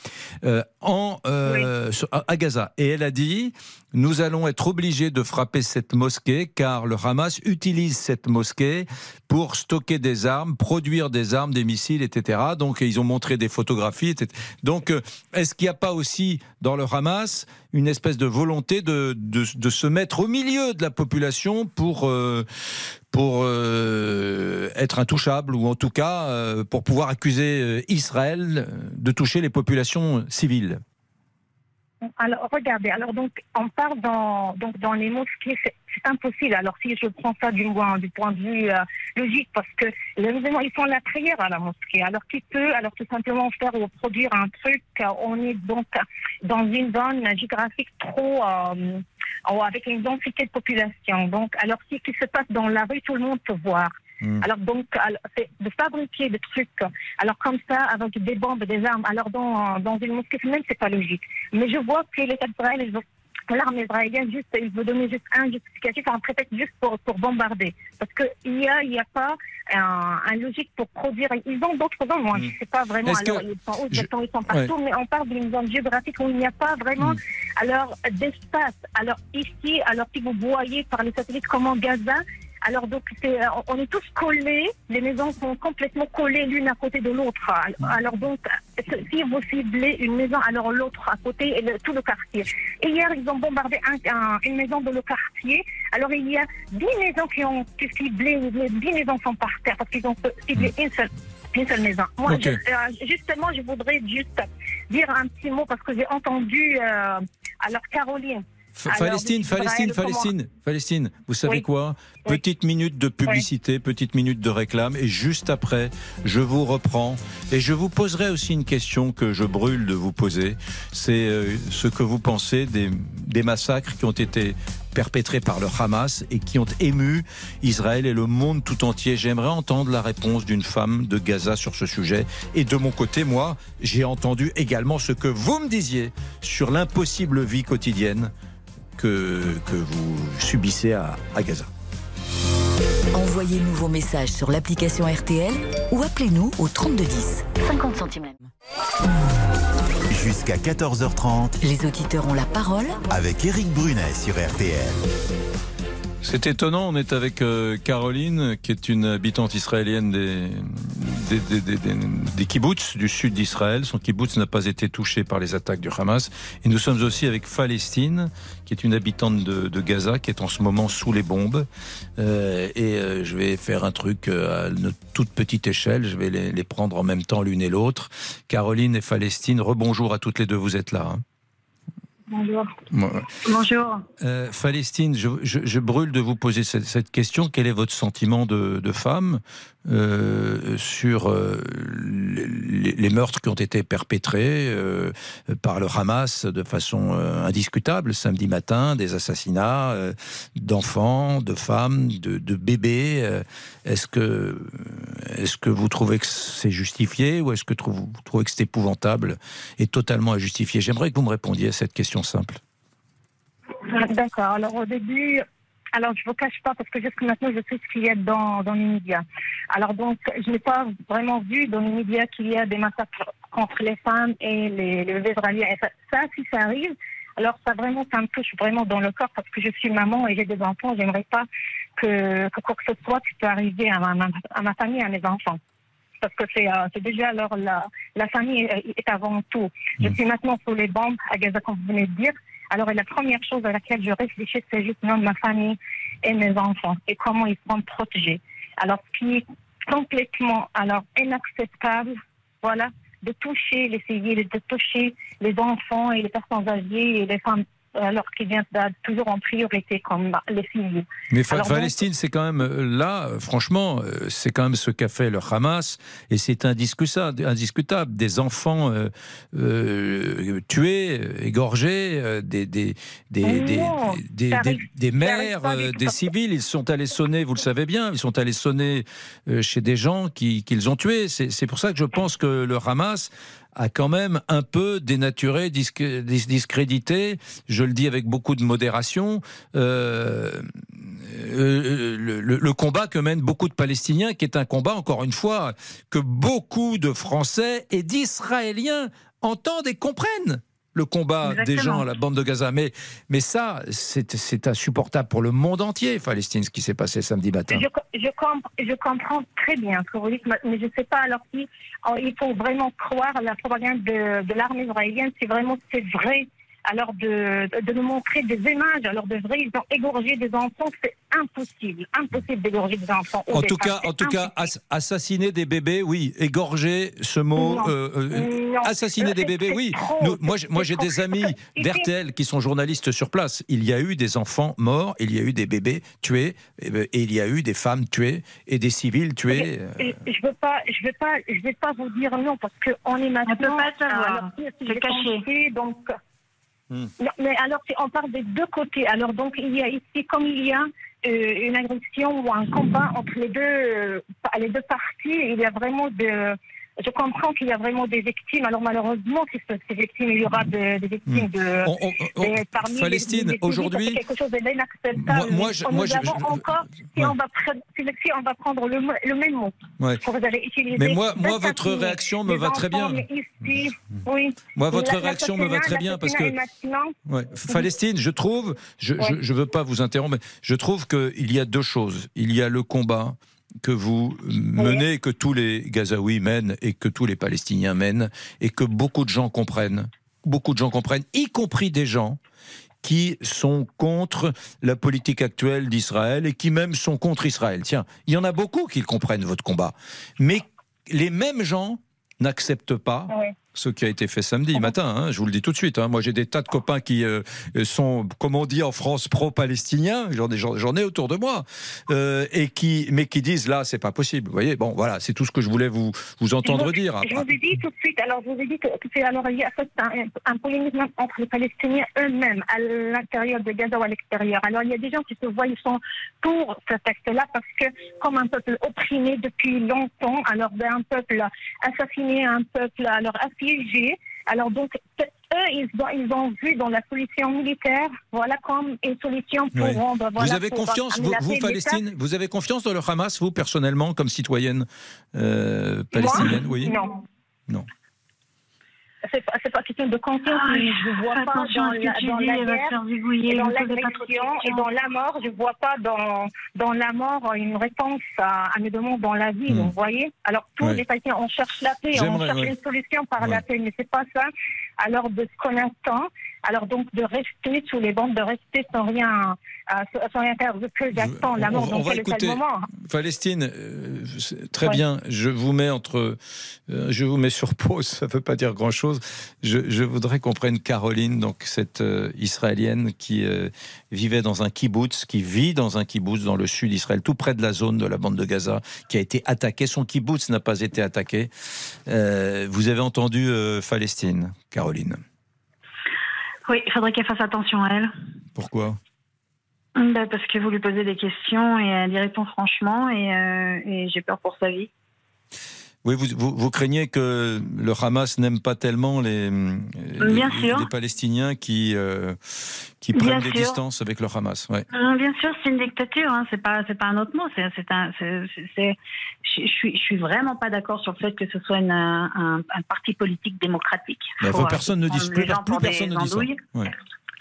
euh, en, à Gaza. Et elle a dit, nous allons être obligés de frapper cette mosquée car le Hamas utilise cette mosquée pour stocker des armes, produire des armes, des missiles, etc. Donc ils ont montré des photographies. etc. Donc euh, est-ce qu'il n'y a pas aussi dans le Hamas une espèce de volonté de, de, se mettre au milieu de la population pour, euh, pour euh, être intouchable ou en tout cas pour pouvoir accuser Israël de toucher les populations civiles? Alors, regardez, alors donc, on part dans, donc, dans les mosquées, c'est impossible. Alors, si je prends ça du, point- du point de vue euh, logique, parce que les musulmans, ils font la prière à la mosquée. Alors, qui peut, alors tout simplement faire ou produire un truc, euh, on est donc dans une zone géographique trop, euh, avec une densité de population. Donc, alors, ce qui se passe dans la rue, tout le monde peut voir. Hmm. Alors donc, c'est de fabriquer des trucs, alors comme ça, avec des bombes, des armes, alors dans, dans une mosquée même, c'est pas logique. Mais je vois que l'État d'Israël, ils ont- l'armée israélienne, juste, il veut donner juste un justificatif, un prétexte juste pour, pour bombarder. Parce qu'il n'y a, y a pas un, un logique pour produire. Ils ont d'autres zones, moi, je ne sais pas vraiment. Alors, que- ils sont où, je- ils sont, partout, mais on parle d'une zone géographique où il n'y a pas vraiment Hmm. alors d'espace. Alors ici, alors si vous voyez par les satellites comment Gaza, alors donc euh, on est tous collés, les maisons sont complètement collées l'une à côté de l'autre. Alors, donc si vous ciblez une maison, alors l'autre à côté et le- tout le quartier. Et hier ils ont bombardé un- un- une maison de le quartier. Alors il y a 10 maisons qui ont été ciblées, les 10 maisons sont par terre parce qu'ils ont ciblé une seule. Une seule maison. Moi, Ok. je- euh, justement, je voudrais juste dire un petit mot parce que j'ai entendu, euh, alors Caroline, Palestine, Palestine, Palestine, Palestine. Vous savez Oui. quoi? Oui. Petite minute de publicité, petite minute de réclame, et juste après, je vous reprends et je vous poserai aussi une question que je brûle de vous poser. C'est euh, ce que vous pensez des, des massacres qui ont été perpétrés par le Hamas et qui ont ému Israël et le monde tout entier. J'aimerais entendre la réponse d'une femme de Gaza sur ce sujet. Et de mon côté, moi, j'ai entendu également ce que vous me disiez sur l'impossible vie quotidienne que, que vous subissez à, à Gaza. Envoyez-nous vos messages sur l'application RTL ou appelez-nous au 3210. 50 centimes. Jusqu'à 14h30 Les auditeurs ont la parole avec Éric Brunet sur RTL. C'est étonnant, on est avec euh, Caroline, qui est une habitante israélienne des, des, des, des, des- kibbutz du sud d'Israël. Son kibbutz n'a pas été touché par les attaques du Hamas. Et nous sommes aussi avec Palestine, qui est une habitante de, de Gaza, qui est en ce moment sous les bombes. Euh, et euh, je vais faire un truc euh, à une toute petite échelle, je vais les, les prendre en même temps l'une et l'autre. Caroline et Palestine, rebonjour à toutes les deux, vous êtes là. hein. Bonjour. Bonjour. euh, Palestine, je, je- je brûle de vous poser cette, cette question. Quel est votre sentiment de, de femme euh, sur euh, les, les meurtres qui ont été perpétrés euh, par le Hamas de façon indiscutable samedi matin, des assassinats d'enfants, de femmes, de, de bébés. Est-ce que, est-ce que vous trouvez que c'est justifié ou est-ce que vous trouvez que c'est épouvantable et totalement injustifié? J'aimerais que vous me répondiez à cette question simple. D'accord. Alors au début, alors je ne vous cache pas parce que jusqu'à maintenant je sais ce qu'il y a dans, dans les médias. Alors donc je n'ai pas vraiment vu dans les médias qu'il y a des massacres contre les femmes et les, les ça, si ça arrive, alors ça vraiment ça me touche vraiment dans le corps parce que je suis maman et j'ai des enfants. J'aimerais pas que, que quoi que ce soit qui peut arriver à ma, à ma famille, à mes enfants. Parce que c'est euh, c'est déjà alors la, la famille est, est avant tout. Je suis maintenant sous les bombes à Gaza, comme vous venez de dire. Alors, la première chose à laquelle je réfléchis, c'est justement ma famille et mes enfants et comment ils seront protégés. Alors, ce qui est complètement alors inacceptable, voilà, de toucher les civils, de toucher les enfants et les personnes âgées et les femmes, alors qui viennent toujours en priorité comme les civils. Mais Alors donc- Palestine, c'est quand même euh, là, euh, franchement, euh, c'est quand même ce qu'a fait le Hamas, et c'est indiscutable, indiscutable. Des enfants euh, euh, tués, égorgés, des des des des, non, des, des- arrive- des ça mères, euh, des civils. Ils sont allés sonner, vous le savez bien, ils sont allés sonner chez des gens qui qu'ils ont tués. C'est pour ça que je pense que le Hamas a quand même un peu dénaturé, discrédité, je le dis avec beaucoup de modération, euh, euh, le, le- le combat que mènent beaucoup de Palestiniens, qui est un combat, encore une fois, que beaucoup de Français et d'Israéliens entendent et comprennent le combat des gens à la bande de Gaza. Mais, mais ça, c'est c'est insupportable pour le monde entier, Palestine, ce qui s'est passé samedi matin. Je, je, comp- je comprends très bien ce que vous dites, mais je ne sais pas alors si oh, il faut vraiment croire à la propagande de, de l'armée israélienne, si vraiment c'est vrai. Alors de, de nous montrer des images, alors de vrai, ils ont égorgé des enfants, c'est impossible, impossible d'égorger des enfants. En tout cas, en tout cas, assassiner des bébés, oui. Égorger, ce mot, euh, euh, assassiner des bébés, oui. moi, moi, j'ai des amis d'RTL qui sont journalistes sur place. Il y a eu des enfants morts, il y a eu des bébés tués, et il y a eu des femmes tuées et des civils tués. Je veux pas, je vais pas, je vais pas vous dire non parce qu'on est maintenant. On peut pas savoir. C'est caché. Donc. Hmm. mais alors, on parle des deux côtés. Alors, donc, il y a ici, comme il y a euh, une agression ou un combat entre les deux, euh, les deux parties, il y a vraiment de, je comprends qu'il y a vraiment des victimes. Alors malheureusement, ces victimes, il y aura des, victimes de, on, parmi Palestine aujourd'hui. Quelque chose d'inacceptable. Moi, je, moi, encore, si, on va, si on va prendre le, le même mot, ouais. vous allez utiliser. Mais moi, moi votre réaction me va très bien. Ici, oui. Moi, votre réaction me va très bien parce que. Ouais. Palestine, je trouve, je ne veux pas vous interrompre, mais je trouve qu'il y a deux choses. Il y a le combat que vous menez, que tous les Gazaouis mènent et que tous les Palestiniens mènent et que beaucoup de gens comprennent. Beaucoup de gens comprennent, y compris des gens qui sont contre la politique actuelle d'Israël et qui même sont contre Israël. Tiens, il y en a beaucoup qui comprennent votre combat. Mais les mêmes gens n'acceptent pas ce qui a été fait samedi matin. Hein, je vous le dis tout de suite. Hein. Moi, j'ai des tas de copains qui euh, sont, comme on dit en France, pro-palestiniens. J'en ai, ai autour de moi, euh, et qui, mais qui disent là, c'est pas possible. Vous voyez, bon, voilà, c'est tout ce que je voulais vous vous entendre dire. Je vous ai dit tout de suite. Alors, je vous ai dit que, alors il y a un, un polémisme entre les Palestiniens eux-mêmes, à l'intérieur de Gaza ou à l'extérieur. Alors, il y a des gens qui se voient, ils sont pour ce texte-là parce que, comme un peuple opprimé depuis longtemps, alors ben, un peuple assassiné, un peuple alors alors donc, eux, ils ont, ils ont, vu dans la solution militaire, voilà, comme une solution pour rendre. vous avez confiance, vous, Palestine, vous avez confiance dans le Hamas, vous personnellement, comme citoyenne euh, palestinienne, oui. Non. Non c'est pas, pas question de confiance, ah, mais je ne vois pas dans, la, dans la guerre, et dans l'agression et dans la mort, je ne vois pas dans, dans la mort une réponse à, à mes demandes dans la vie, hmm. vous voyez? Alors tous les patients, on cherche la paix, on cherche une solution par la paix, mais c'est pas ça. Alors de ce qu'on attend, alors donc de rester sous les bandes, de rester sans rien, sans rien faire, que j'attends la mort, dans quel moment Palestine, euh, très bien, je vous mets entre, euh, je vous mets sur pause, ça ne veut pas dire grand-chose. Je, voudrais qu'on prenne Caroline, donc cette euh, Israélienne qui vivait dans un kibbutz, qui vit dans un kibbutz dans le sud d'Israël, tout près de la zone de la bande de Gaza, qui a été attaqué. Son kibbutz n'a pas été attaqué. vous avez entendu Palestine, Caroline oui, il faudrait qu'elle fasse attention à elle. Pourquoi? Bah, Parce que vous lui posez des questions et elle y répond franchement et, euh, et j'ai peur pour sa vie. Oui, vous, vous, craignez que le Hamas n'aime pas tellement les, les, Palestiniens qui, euh, qui prennent des distances avec le Hamas. Ouais. bien sûr, c'est une dictature, hein. c'est pas un autre mot. Je, suis suis vraiment pas d'accord sur le fait que ce soit un, un, parti politique démocratique. Faut, personne ne plus, plus personne ne dit ça.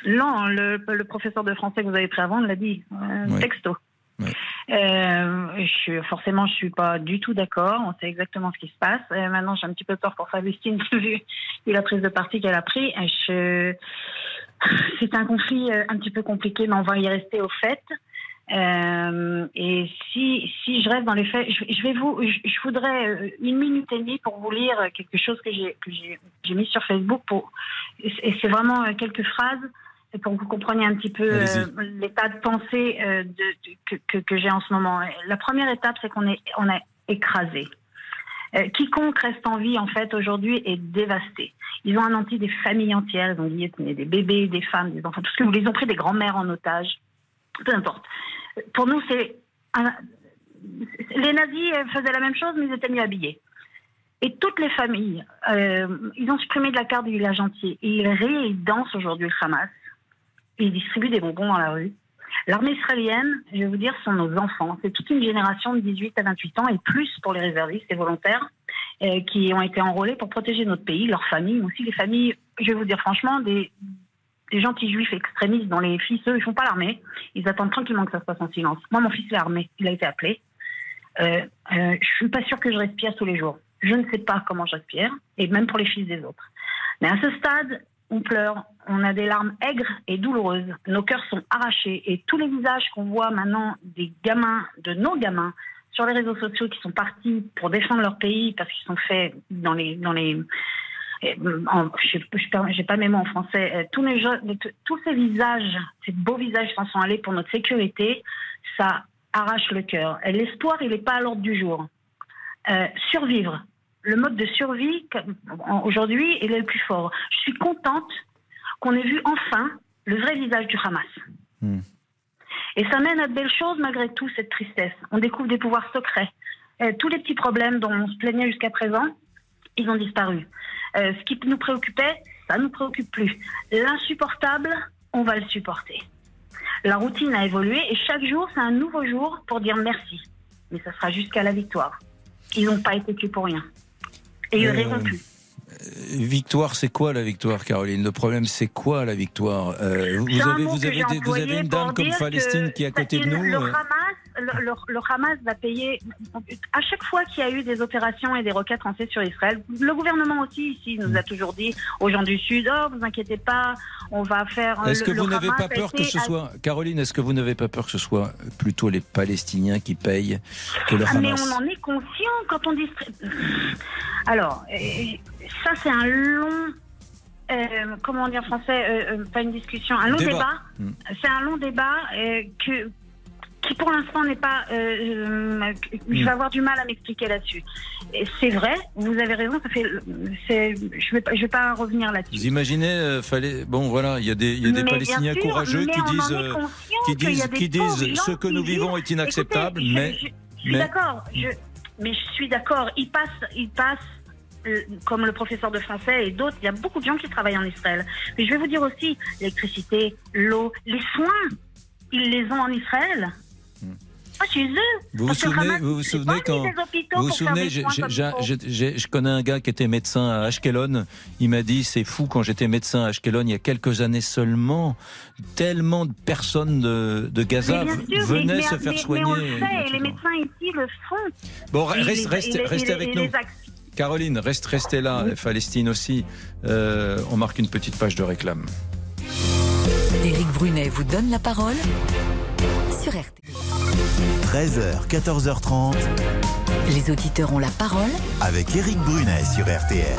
Non, le, le, professeur de français que vous avez pris avant l'a dit, euh, texto. Euh, je, forcément, je suis pas du tout d'accord. On sait exactement ce qui se passe. Euh, maintenant, j'ai un petit peu peur pour Faustine vu, la prise de parti qu'elle a pris. Je... C'est un conflit euh, un petit peu compliqué, mais on va y rester au fait. Euh, et si, si je reste dans les faits, je, vais vous, je, voudrais une minute et demie pour vous lire quelque chose que j'ai que j'ai mis sur Facebook et c'est vraiment quelques phrases pour que vous compreniez un petit peu euh, l'état de pensée euh, de, que, que, j'ai en ce moment. La première étape, c'est qu'on est, on est écrasé. Euh, quiconque reste en vie, en fait, aujourd'hui, est dévasté. Ils ont anéanti des familles entières, ils ont des bébés, des femmes, des enfants, tout ce que vous Ils ont pris des grands-mères en otage. Peu importe. Pour nous, c'est. Les nazis faisaient la même chose, mais ils étaient mieux habillés. Et toutes les familles, ils ont supprimé de la carte du village entier. Et ils rient ils dansent aujourd'hui le Hamas ils distribuent des bonbons dans la rue. L'armée israélienne, je vais vous dire, sont nos enfants. C'est toute une génération de 18 à 28 ans et plus pour les réservistes et volontaires euh, qui ont été enrôlés pour protéger notre pays, leurs familles, mais aussi les familles, je vais vous dire franchement, des, gentils juifs extrémistes dont les fils, eux, ils font pas l'armée. Ils attendent tranquillement que ça se passe en silence. Moi, mon fils est armé. Il a été appelé. Euh, euh, je suis pas sûre que je respire tous les jours. Je ne sais pas comment je respire, et même pour les fils des autres. Mais à ce stade, on pleure, on a des larmes aigres et douloureuses. Nos cœurs sont arrachés et tous les visages qu'on voit maintenant des gamins, de nos gamins, sur les réseaux sociaux qui sont partis pour défendre leur pays parce qu'ils sont faits dans les euh, en- je n'ai pas mes mots en français. euh, Tous, tous ces visages, ces beaux visages s'en sont allés pour notre sécurité, ça arrache le cœur. L'espoir, il n'est pas à l'ordre du jour. Euh, survivre. Le mode de survie, aujourd'hui, est le plus fort. Je suis contente qu'on ait vu enfin le vrai visage du Hamas. Hmm. Et ça mène à de belles choses malgré tout, cette tristesse. On découvre des pouvoirs secrets. Euh, tous les petits problèmes dont on se plaignait jusqu'à présent, ils ont disparu. Euh, ce qui nous préoccupait, ça ne nous préoccupe plus. L'insupportable, on va le supporter. La routine a évolué et chaque jour, c'est un nouveau jour pour dire merci. Mais ça sera jusqu'à la victoire. Ils n'ont pas été tués pour rien. Et Euh, rêveront plus. Victoire, c'est quoi la victoire, Caroline? Le problème, c'est quoi la victoire? Euh, Vous avez, mot vous que avez, j'ai des- vous employé avez une dame comme Palestine que qui est à côté de nous. Le euh, Hamas, le, le- le Hamas va payer. À chaque fois qu'il y a eu des opérations et des roquettes lancées sur Israël, le gouvernement aussi ici nous a toujours dit aux gens du Sud oh, vous inquiétez pas, on va faire. Est-ce le- que vous n'avez pas peur que ce à- soit, Caroline, est-ce que vous n'avez pas peur que ce soit plutôt les Palestiniens qui payent que le Ah, mais Hamas on en est conscient quand on dit. Alors, euh, ça, c'est un long. euh, comment dire en français euh, euh, Pas une discussion, un long Débat. débat. Hmm. C'est un long débat euh, que, qui, pour l'instant, n'est pas. euh, euh, je Hmm. vais avoir du mal à m'expliquer là-dessus. C'est vrai, vous avez raison, ça fait. Je ne vais, pas- je vais pas revenir là-dessus. Vous imaginez, euh, fallait, bon voilà, il y a des, y a des Palestiniens sûr, courageux qui disent, euh, qui disent, qui disent, ce que nous vivons est inacceptable, Écoutez, mais, je, suis mais- d'accord. Mais je suis d'accord. Il passe, il passe. euh, Comme le professeur de français et d'autres, il y a beaucoup de gens qui travaillent en Israël. Mais je vais vous dire aussi, l'électricité, l'eau, les soins, ils les ont en Israël. Pas chez eux. Vous vous souvenez, vous vous quand, vous vous souvenez, je connais un gars qui était médecin à Ashkelon. Il m'a dit, c'est fou quand j'étais médecin à Ashkelon il y a quelques années seulement, tellement de personnes de, de Gaza sûr, venaient mais- se mais- faire mais soigner. on le fait, et les médecins ici le font. Bon, reste, les- restez avec nous. Caroline, reste, restez là, Palestine aussi. Euh, on marque une petite page de réclame. Éric Brunet vous donne la parole sur RT. 13h, 14h30 Les auditeurs ont la parole avec Éric Brunet sur RTL.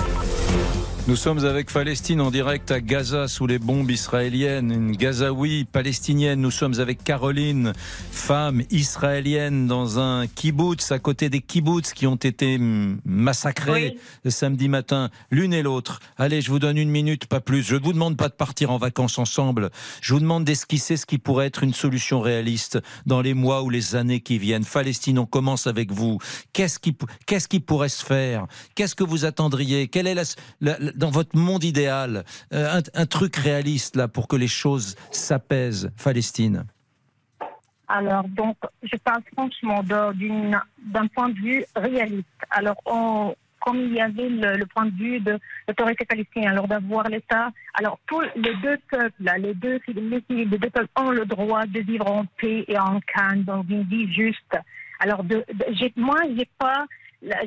Nous sommes avec Palestine en direct à Gaza sous les bombes israéliennes, une Gazaoui palestinienne. Nous sommes avec Caroline, femme israélienne dans un kibbutz à côté des kibbutz qui ont été massacrés Oui. le samedi matin, l'une et l'autre. Allez, je vous donne une minute, pas plus. Je ne vous demande pas de partir en vacances ensemble. Je vous demande d'esquisser ce qui pourrait être une solution réaliste dans les mois ou les années qui viennent. Palestine, on commence avec vous. Qu'est-ce qui, pou- qu'est-ce qui pourrait se faire? Qu'est-ce que vous attendriez? Quelle est la, la- dans votre monde idéal euh, un, truc réaliste là pour que les choses s'apaisent, Palestine Alors, donc, je parle franchement d'un point de vue réaliste. Alors, comme il y avait le, point de vue de l'autorité palestinienne, alors d'avoir l'État, alors tous les deux peuples, les deux, les, deux peuples ont le droit de vivre en paix et en calme, dans une vie juste. Alors, de, de- moi, j'ai pas,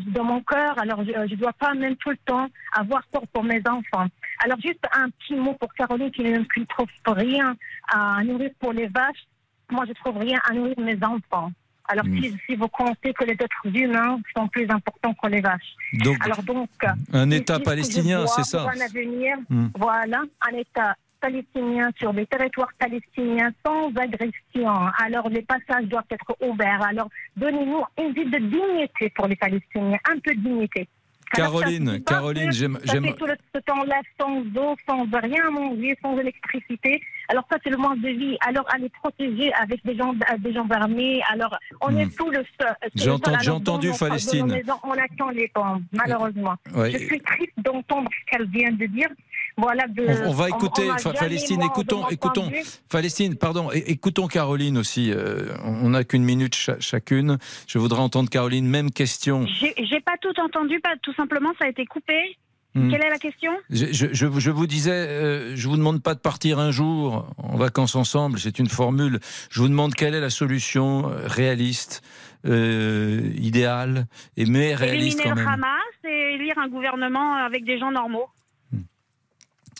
dans mon cœur, alors je ne dois pas même tout le temps avoir peur pour mes enfants. Alors, juste un petit mot pour Caroline qui ne ne trouve rien à nourrir pour les vaches moi, je trouve rien à nourrir mes enfants. Alors, Mm. si, si vous comptez que les êtres humains sont plus importants que les vaches. Donc, Alors, donc. un État palestinien, c'est ça un avenir, Mm. voilà, un État palestinien sur des territoires palestiniens sans agression. Alors, les passages doivent être ouverts. Alors, donnez-nous une vie de dignité pour les Palestiniens, un peu de dignité. Caroline, Caroline, j'aime- tout le- ce temps-là sans eau, sans rien manger, sans électricité. Alors ça, c'est le manque de vie. Alors, aller protéger avec des gens, des gens armés. Alors, on Hmm. est tout le seul. J'ai entendu- Palestine. On attend les bombes, malheureusement. Ouais. Je suis triste d'entendre ce qu'elle vient de dire. Voilà, de, On, on va écouter, Palestine, écoutons, écoutons, Palestine, pardon, écoutons Caroline aussi. euh, on n'a qu'une minute cha- chacune. Je voudrais entendre Caroline, même question. J'ai pas tout entendu, pas tout simplement, ça a été coupé. Hmm. Quelle est la question? Je, je- je- je vous disais, euh, je vous demande pas de partir un jour en vacances ensemble, c'est une formule. Je vous demande quelle est la solution euh, réaliste, euh, idéale, et mais réaliste Éliminer quand le même. Hamas et élire un gouvernement avec des gens normaux.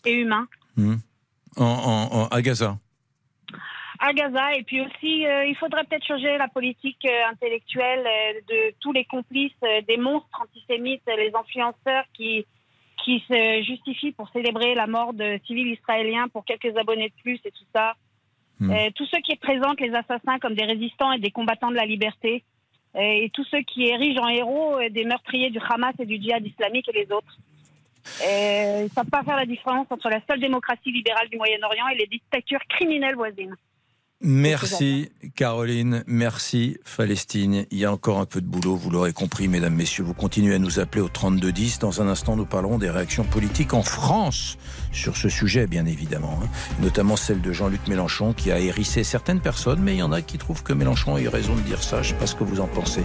Et humain. Hmm. En, en- en- à Gaza. à Gaza. Et puis aussi, euh, il faudrait peut-être changer la politique euh, intellectuelle euh, de tous les complices des monstres antisémites, les influenceurs qui, qui se justifient pour célébrer la mort de civils israéliens pour quelques abonnés de plus et tout ça. Hmm. Tous ceux qui présentent les assassins comme des résistants et des combattants de la liberté. Et tous ceux qui érigent en héros des meurtriers du Hamas et du djihad islamique et les autres. Euh, ils ne savent pas faire la différence entre la seule démocratie libérale du Moyen-Orient et les dictatures criminelles voisines. Merci Caroline, merci Palestine. Il y a encore un peu de boulot, vous l'aurez compris, mesdames, messieurs. Vous continuez à nous appeler au 3210. Dans un instant, nous parlerons des réactions politiques en France sur ce sujet, bien évidemment. hein. Notamment celle de Jean-Luc Mélenchon qui a hérissé certaines personnes, mais il y en a qui trouvent que Mélenchon a eu raison de dire ça. Je ne sais pas ce que vous en pensez.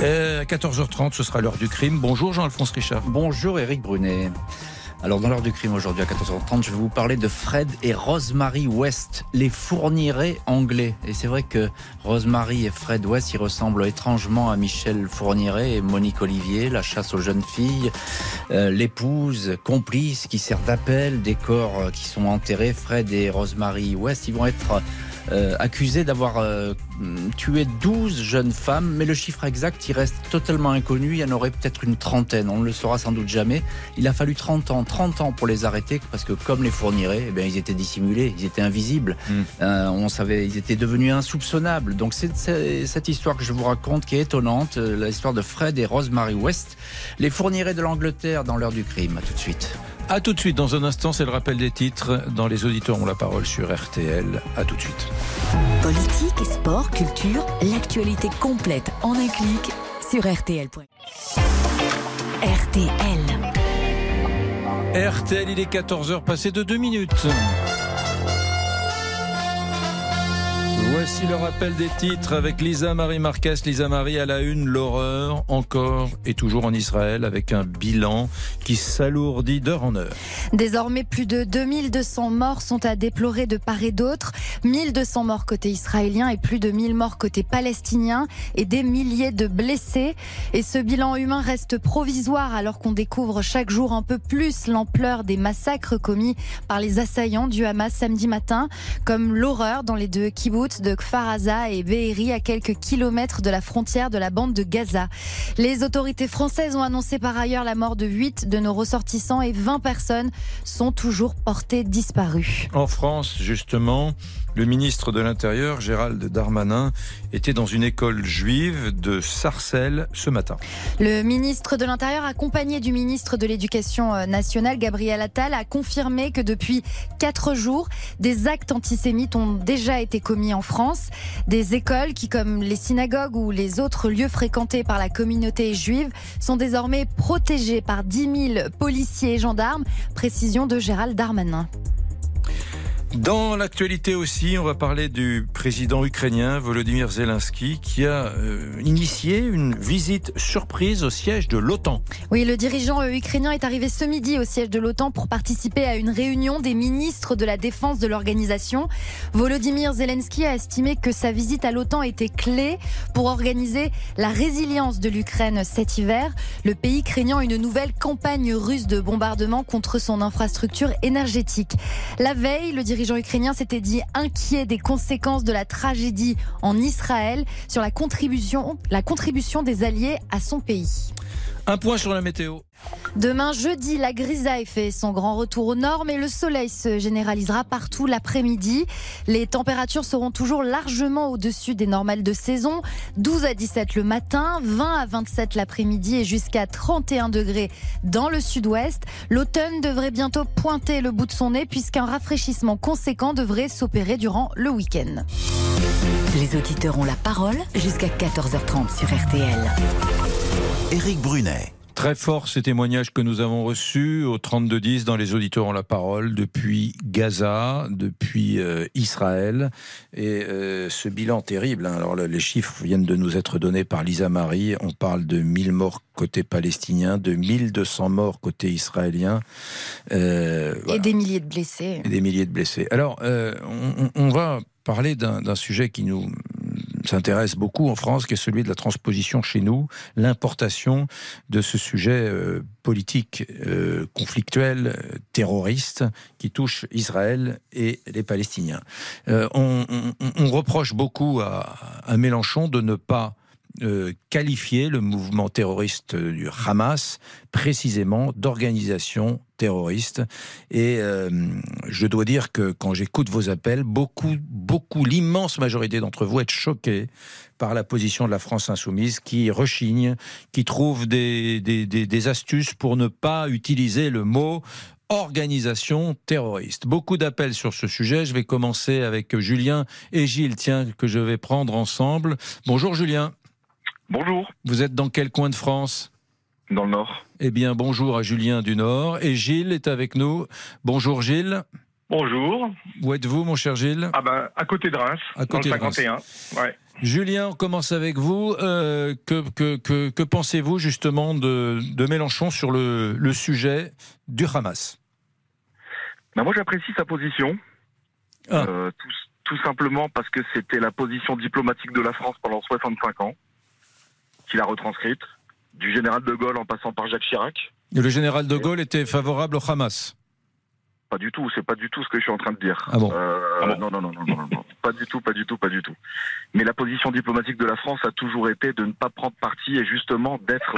Euh, à 14h30, ce sera l'heure du crime. Bonjour Jean-Alphonse Richard. Bonjour Eric Brunet. Alors dans l'heure du crime aujourd'hui à 14h30, je vais vous parler de Fred et Rosemary West, les fournirés anglais. Et c'est vrai que Rosemary et Fred West, ils ressemblent étrangement à Michel Fourniret et Monique Olivier, la chasse aux jeunes filles, euh, l'épouse, complice qui sert d'appel, des corps euh, qui sont enterrés. Fred et Rosemary West, ils vont être euh, accusés d'avoir euh, tué 12 jeunes femmes, mais le chiffre exact, il reste totalement inconnu. Il y en aurait peut-être une trentaine, on ne le saura sans doute jamais. Il a fallu 30 ans, 30 ans pour les arrêter, parce que comme les fournirait, eh bien, ils étaient dissimulés, ils étaient invisibles. Mm. Euh, on savait, ils étaient devenus insoupçonnables. Donc c'est c'est cette histoire que je vous raconte qui est étonnante, euh, l'histoire de Fred et Rosemary West, les fournirait de l'Angleterre dans l'heure du crime. À tout de suite. À tout de suite. Dans un instant, c'est le rappel des titres. Dans les auditeurs ont la parole sur RTL. À tout de suite. Politique, sport, culture, l'actualité complète en un clic sur RTL. RTL. RTL, il est 14h passé de 2 minutes. Voici le rappel des titres avec Lisa Marie Marquez. Lisa Marie à la une, l'horreur encore et toujours en Israël avec un bilan qui s'alourdit d'heure en heure. Désormais, plus de 2200 morts sont à déplorer de part et d'autre. 1200 morts côté israélien et plus de 1000 morts côté palestinien et des milliers de blessés. Et ce bilan humain reste provisoire alors qu'on découvre chaque jour un peu plus l'ampleur des massacres commis par les assaillants du Hamas samedi matin, comme l'horreur dans les deux kibbutz de Kfar Aza et Be'eri à quelques kilomètres de la frontière de la bande de Gaza. Les autorités françaises ont annoncé par ailleurs la mort de 8 de nos ressortissants et 20 personnes sont toujours portées disparues. En France, justement, le ministre de l'Intérieur, Gérald Darmanin, était dans une école juive de Sarcelles ce matin. Le ministre de l'Intérieur, accompagné du ministre de l'Éducation euh, nationale, Gabriel Attal, a confirmé que depuis quatre jours, des actes antisémites ont déjà été commis en France. Des écoles qui, comme les synagogues ou les autres lieux fréquentés par la communauté juive, sont désormais protégées par 10 000 policiers et gendarmes. Précision de Gérald Darmanin. Dans l'actualité aussi, on va parler du président ukrainien Volodymyr Zelensky qui a euh, initié une visite surprise au siège de l'OTAN. Oui, le dirigeant euh, ukrainien est arrivé ce midi au siège de l'OTAN pour participer à une réunion des ministres de la défense de l'organisation. Volodymyr Zelensky a estimé que sa visite à l'OTAN était clé pour organiser la résilience de l'Ukraine cet hiver, le pays craignant une nouvelle campagne russe de bombardement contre son infrastructure énergétique. La veille, le dirigeant ukrainien s'était dit inquiet des conséquences de la tragédie en Israël sur la contribution, la contribution des alliés à son pays. Un point sur la météo. Demain jeudi, la grisaille fait son grand retour au nord, mais le soleil se généralisera partout l'après-midi. Les températures seront toujours largement au-dessus des normales de saison. 12 à 17 le matin, 20 à 27 l'après-midi et jusqu'à 31 degrés dans le sud-ouest. L'automne devrait bientôt pointer le bout de son nez puisqu'un rafraîchissement conséquent devrait s'opérer durant le week-end. Les auditeurs ont la parole jusqu'à 14h30 sur RTL. Éric Brunet. Très fort ces témoignages que nous avons reçus au 3210 dans les auditeurs ont la parole depuis Gaza, depuis euh, Israël et euh, ce bilan terrible. hein. Alors le- les chiffres viennent de nous être donnés par Lisa Marie. On parle de 1000 morts côté palestinien, de 1200 morts côté israélien. Euh, Et des milliers de blessés. et des milliers de blessés. Alors, euh, on, on va parler d'un sujet qui nous s'intéresse beaucoup en France, qui est celui de la transposition chez nous, l'importation de ce sujet euh, politique, euh, conflictuel, terroriste, qui touche Israël et les Palestiniens. On, on, reproche beaucoup à, Mélenchon de ne pas euh, qualifier le mouvement terroriste du Hamas précisément d'organisation terroriste. Et euh, je dois dire que quand j'écoute vos appels, beaucoup, beaucoup, l'immense majorité d'entre vous êtes choqués par la position de la France insoumise qui rechigne, qui trouve des, des, des astuces pour ne pas utiliser le mot organisation terroriste. Beaucoup d'appels sur ce sujet. Je vais commencer avec Julien et Gilles, tiens, que je vais prendre ensemble. Bonjour Julien. Bonjour. Vous êtes dans quel coin de France? Dans le Nord. Eh bien, bonjour à Julien du Nord. Et Gilles est avec nous. Bonjour Gilles. Bonjour. Où êtes-vous, mon cher Gilles? Ah ben, à côté de Reims, à côté dans le 51. Ouais. Julien, on commence avec vous. Euh, que, que, que, que pensez-vous justement de, de, Mélenchon sur le, le sujet du Hamas? Ben Moi, j'apprécie sa position. Ah. Euh, tout, tout simplement parce que c'était la position diplomatique de la France pendant 65 ans qu'il a retranscrite, du général de Gaulle en passant par Jacques Chirac. Et le général de Gaulle était favorable au Hamas Pas du tout, c'est pas du tout ce que je suis en train de dire. Ah bon, euh, ah Non, non, non, non, non, non, pas du tout, pas du tout, pas du tout. Mais la position diplomatique de la France a toujours été de ne pas prendre parti et justement d'être,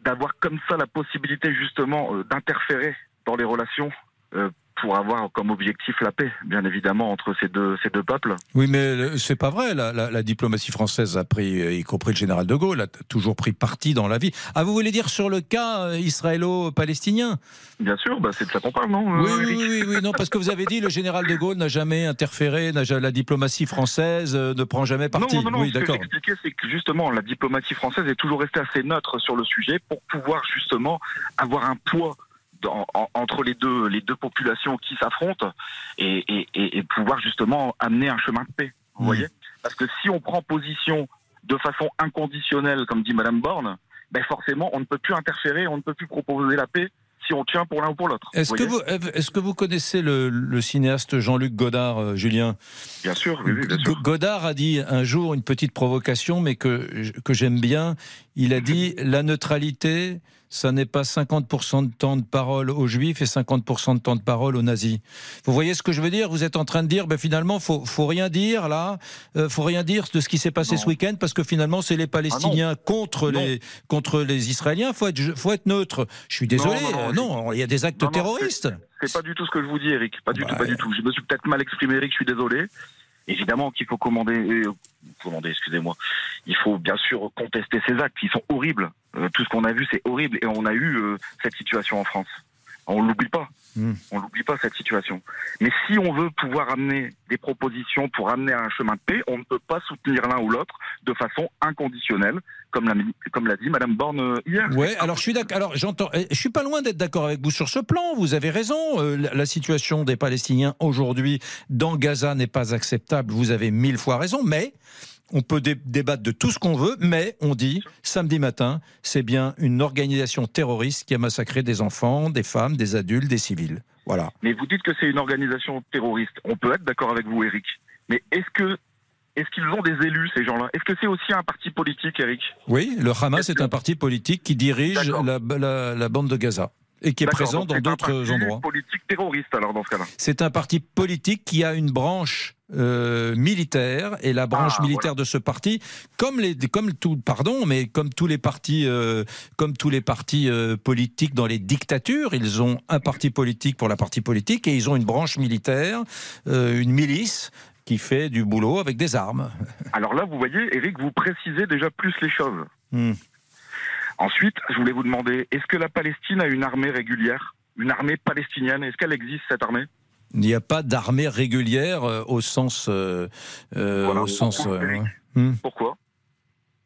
d'avoir comme ça la possibilité justement euh, d'interférer dans les relations euh, pour avoir comme objectif la paix, bien évidemment, entre ces deux, ces deux peuples. Oui, mais c'est pas vrai. La, la, diplomatie française a pris, euh, y compris le général de Gaulle, a toujours pris parti dans la vie. Ah, vous voulez dire sur le cas euh, israélo-palestinien? Bien sûr, bah c'est de ça qu'on parle, non oui, oui, oui, oui, non, parce que vous avez dit le général de Gaulle n'a jamais interféré, n'a la diplomatie française ne prend jamais parti. Non, non, non. Oui, ce que j'expliquais, c'est que justement, la diplomatie française est toujours restée assez neutre sur le sujet pour pouvoir justement avoir un poids entre les deux, les deux populations qui s'affrontent et, pouvoir justement amener un chemin de paix. Vous mmh. voyez? Parce que si on prend position de façon inconditionnelle, comme dit Madame Borne, ben forcément, on ne peut plus interférer, on ne peut plus proposer la paix si on tient pour l'un ou pour l'autre. Est-ce que, vous, est que vous connaissez le, cinéaste Jean-Luc Godard, euh, Julien? Bien sûr, oui, bien sûr. Godard a dit un jour une petite provocation, mais que, que j'aime bien. Il a dit la neutralité, ça n'est pas 50% de temps de parole aux juifs et 50% de temps de parole aux nazis. Vous voyez ce que je veux dire? Vous êtes en train de dire, ben finalement, faut, faut rien dire là, euh, faut rien dire de ce qui s'est passé ce week-end parce que finalement, c'est les Palestiniens ah contre les contre les Israéliens. Faut être faut être neutre. Je suis désolé. Non, il y a des actes terroristes. C'est pas du tout ce que je vous dis, Eric. Pas du tout, pas du tout. Je me suis peut-être mal exprimé, Eric. Je suis désolé. Évidemment qu'il faut commander, euh, commander, excusez-moi. Il faut bien sûr contester ces actes. Ils sont horribles. Euh, tout ce qu'on a vu, c'est horrible. Et on a eu euh, cette situation en France. On l'oublie pas. Hmm. On l'oublie pas cette situation. Mais si on veut pouvoir amener des propositions pour amener un chemin de paix, on ne peut pas soutenir l'un ou l'autre de façon inconditionnelle, comme l'a comme l'a dit Madame Borne euh, hier. Ouais, alors je suis d'accord. Alors j'entends. Eh, je suis pas loin d'être d'accord avec vous sur ce plan. Vous avez raison. la situation des Palestiniens aujourd'hui dans Gaza n'est pas acceptable. Vous avez mille fois raison. Mais on peut débattre de tout ce qu'on veut, mais on dit, samedi matin, c'est bien une organisation terroriste qui a massacré des enfants, des femmes, des adultes, des civils. Voilà. Mais vous dites que c'est une organisation terroriste. On peut être d'accord avec vous, Eric. Mais est-ce que est-ce qu'ils ont des élus, ces gens-là? Est-ce que c'est aussi un parti politique, Eric Oui, le Hamas est, un parti politique qui dirige la, bande de Gaza et qui est présent dans d'autres endroits. C'est un politique terroriste, alors, dans ce cas-là. C'est un parti politique qui a une branche euh, militaire et la branche ah, militaire de ce parti, comme les, comme tout, pardon, mais comme tous les partis, euh, comme tous les partis euh, politiques dans les dictatures, ils ont un parti politique pour la partie politique et ils ont une branche militaire, une milice qui fait du boulot avec des armes. Alors là, vous voyez, Eric, vous précisez déjà plus les choses. Hmm. Ensuite, je voulais vous demander, est-ce que la Palestine a une armée régulière Une armée palestinienne? Est-ce qu'elle existe, cette armée? Il n'y a pas d'armée régulière euh, au sens. Euh, euh, au sens. Pourquoi?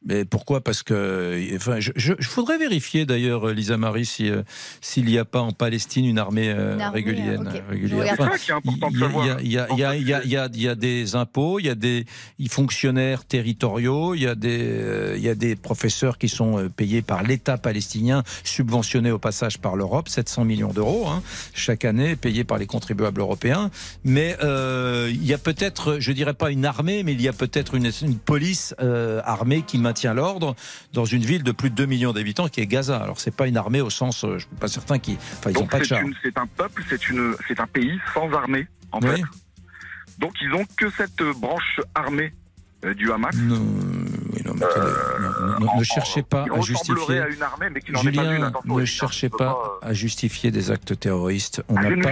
Mais pourquoi Parce que, enfin, je, je, je voudrais vérifier d'ailleurs, Lisa Marie, si euh, s'il n'y a pas en Palestine une armée, euh, Une armée, régulière. ok. régulière. Enfin, C'est ça qui est important de il y a- savoir. il y a- il y a- il y a- il y a- il y a des impôts, il y a des fonctionnaires territoriaux, il y a des, euh, il y a des professeurs qui sont euh, payés par l'État palestinien, subventionnés au passage par l'Europe, 700 millions d'euros hein, chaque année, payés par les contribuables européens. Mais euh, il y a peut-être, je dirais pas une armée, mais il y a peut-être une, une police euh, armée qui maintient l'ordre dans une ville de plus de 2 millions d'habitants qui est Gaza. Alors c'est pas une armée au sens, euh, je suis pas certain qu'ils, enfin ils ont Donc pas de char. c'est un peuple, c'est un pays sans armée en Oui. fait. Donc ils ont que cette euh, branche armée du Hamas. Non, oui, non, mais ne- ne, en- ne cherchez pas à justifier. à une armée, mais une. Julien, ne cherchez pas à justifier des actes terroristes. On Ah, n'a pas,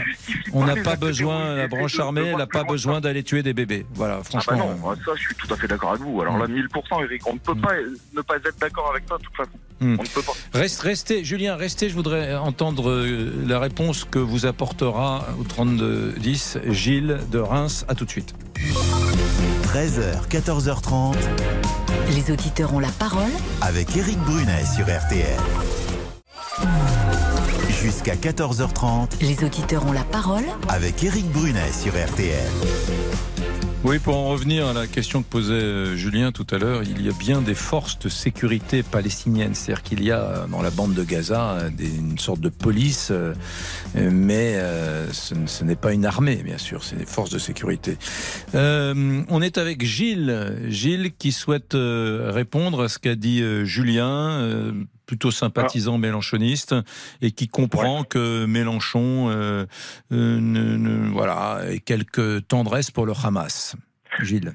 on pas n'a besoin, la branche armée, elle n'a pas besoin d'aller tuer des bébés. Voilà, Ah bah franchement. non, ça je suis tout à fait d'accord avec vous. Alors là, 1000%, Eric, on ne peut pas ne pas être d'accord avec toi de toute façon. Hmm. On ne peut pas. Reste, restez, Julien, restez. Je voudrais entendre euh, la réponse que vous apportera au 32-10 Gilles de Reims. À tout de suite. 13h, 14h30 Les auditeurs ont la parole avec Éric Brunet sur RTL. Jusqu'à 14h30 Les auditeurs ont la parole avec Éric Brunet sur RTL. Oui, pour en revenir à la question que posait euh, Julien tout à l'heure, il y a bien des forces de sécurité palestiniennes. C'est-à-dire qu'il y a euh, dans la bande de Gaza euh, une sorte de police, mais ce, n'est pas une armée, bien sûr, c'est des forces de sécurité. On est avec Gilles, Gilles qui souhaite répondre à ce qu'a dit Julien. Plutôt sympathisant mélanchoniste et qui comprend que Mélenchon euh, euh, ne- ne- voilà ait quelques tendresses pour le Hamas. Gilles.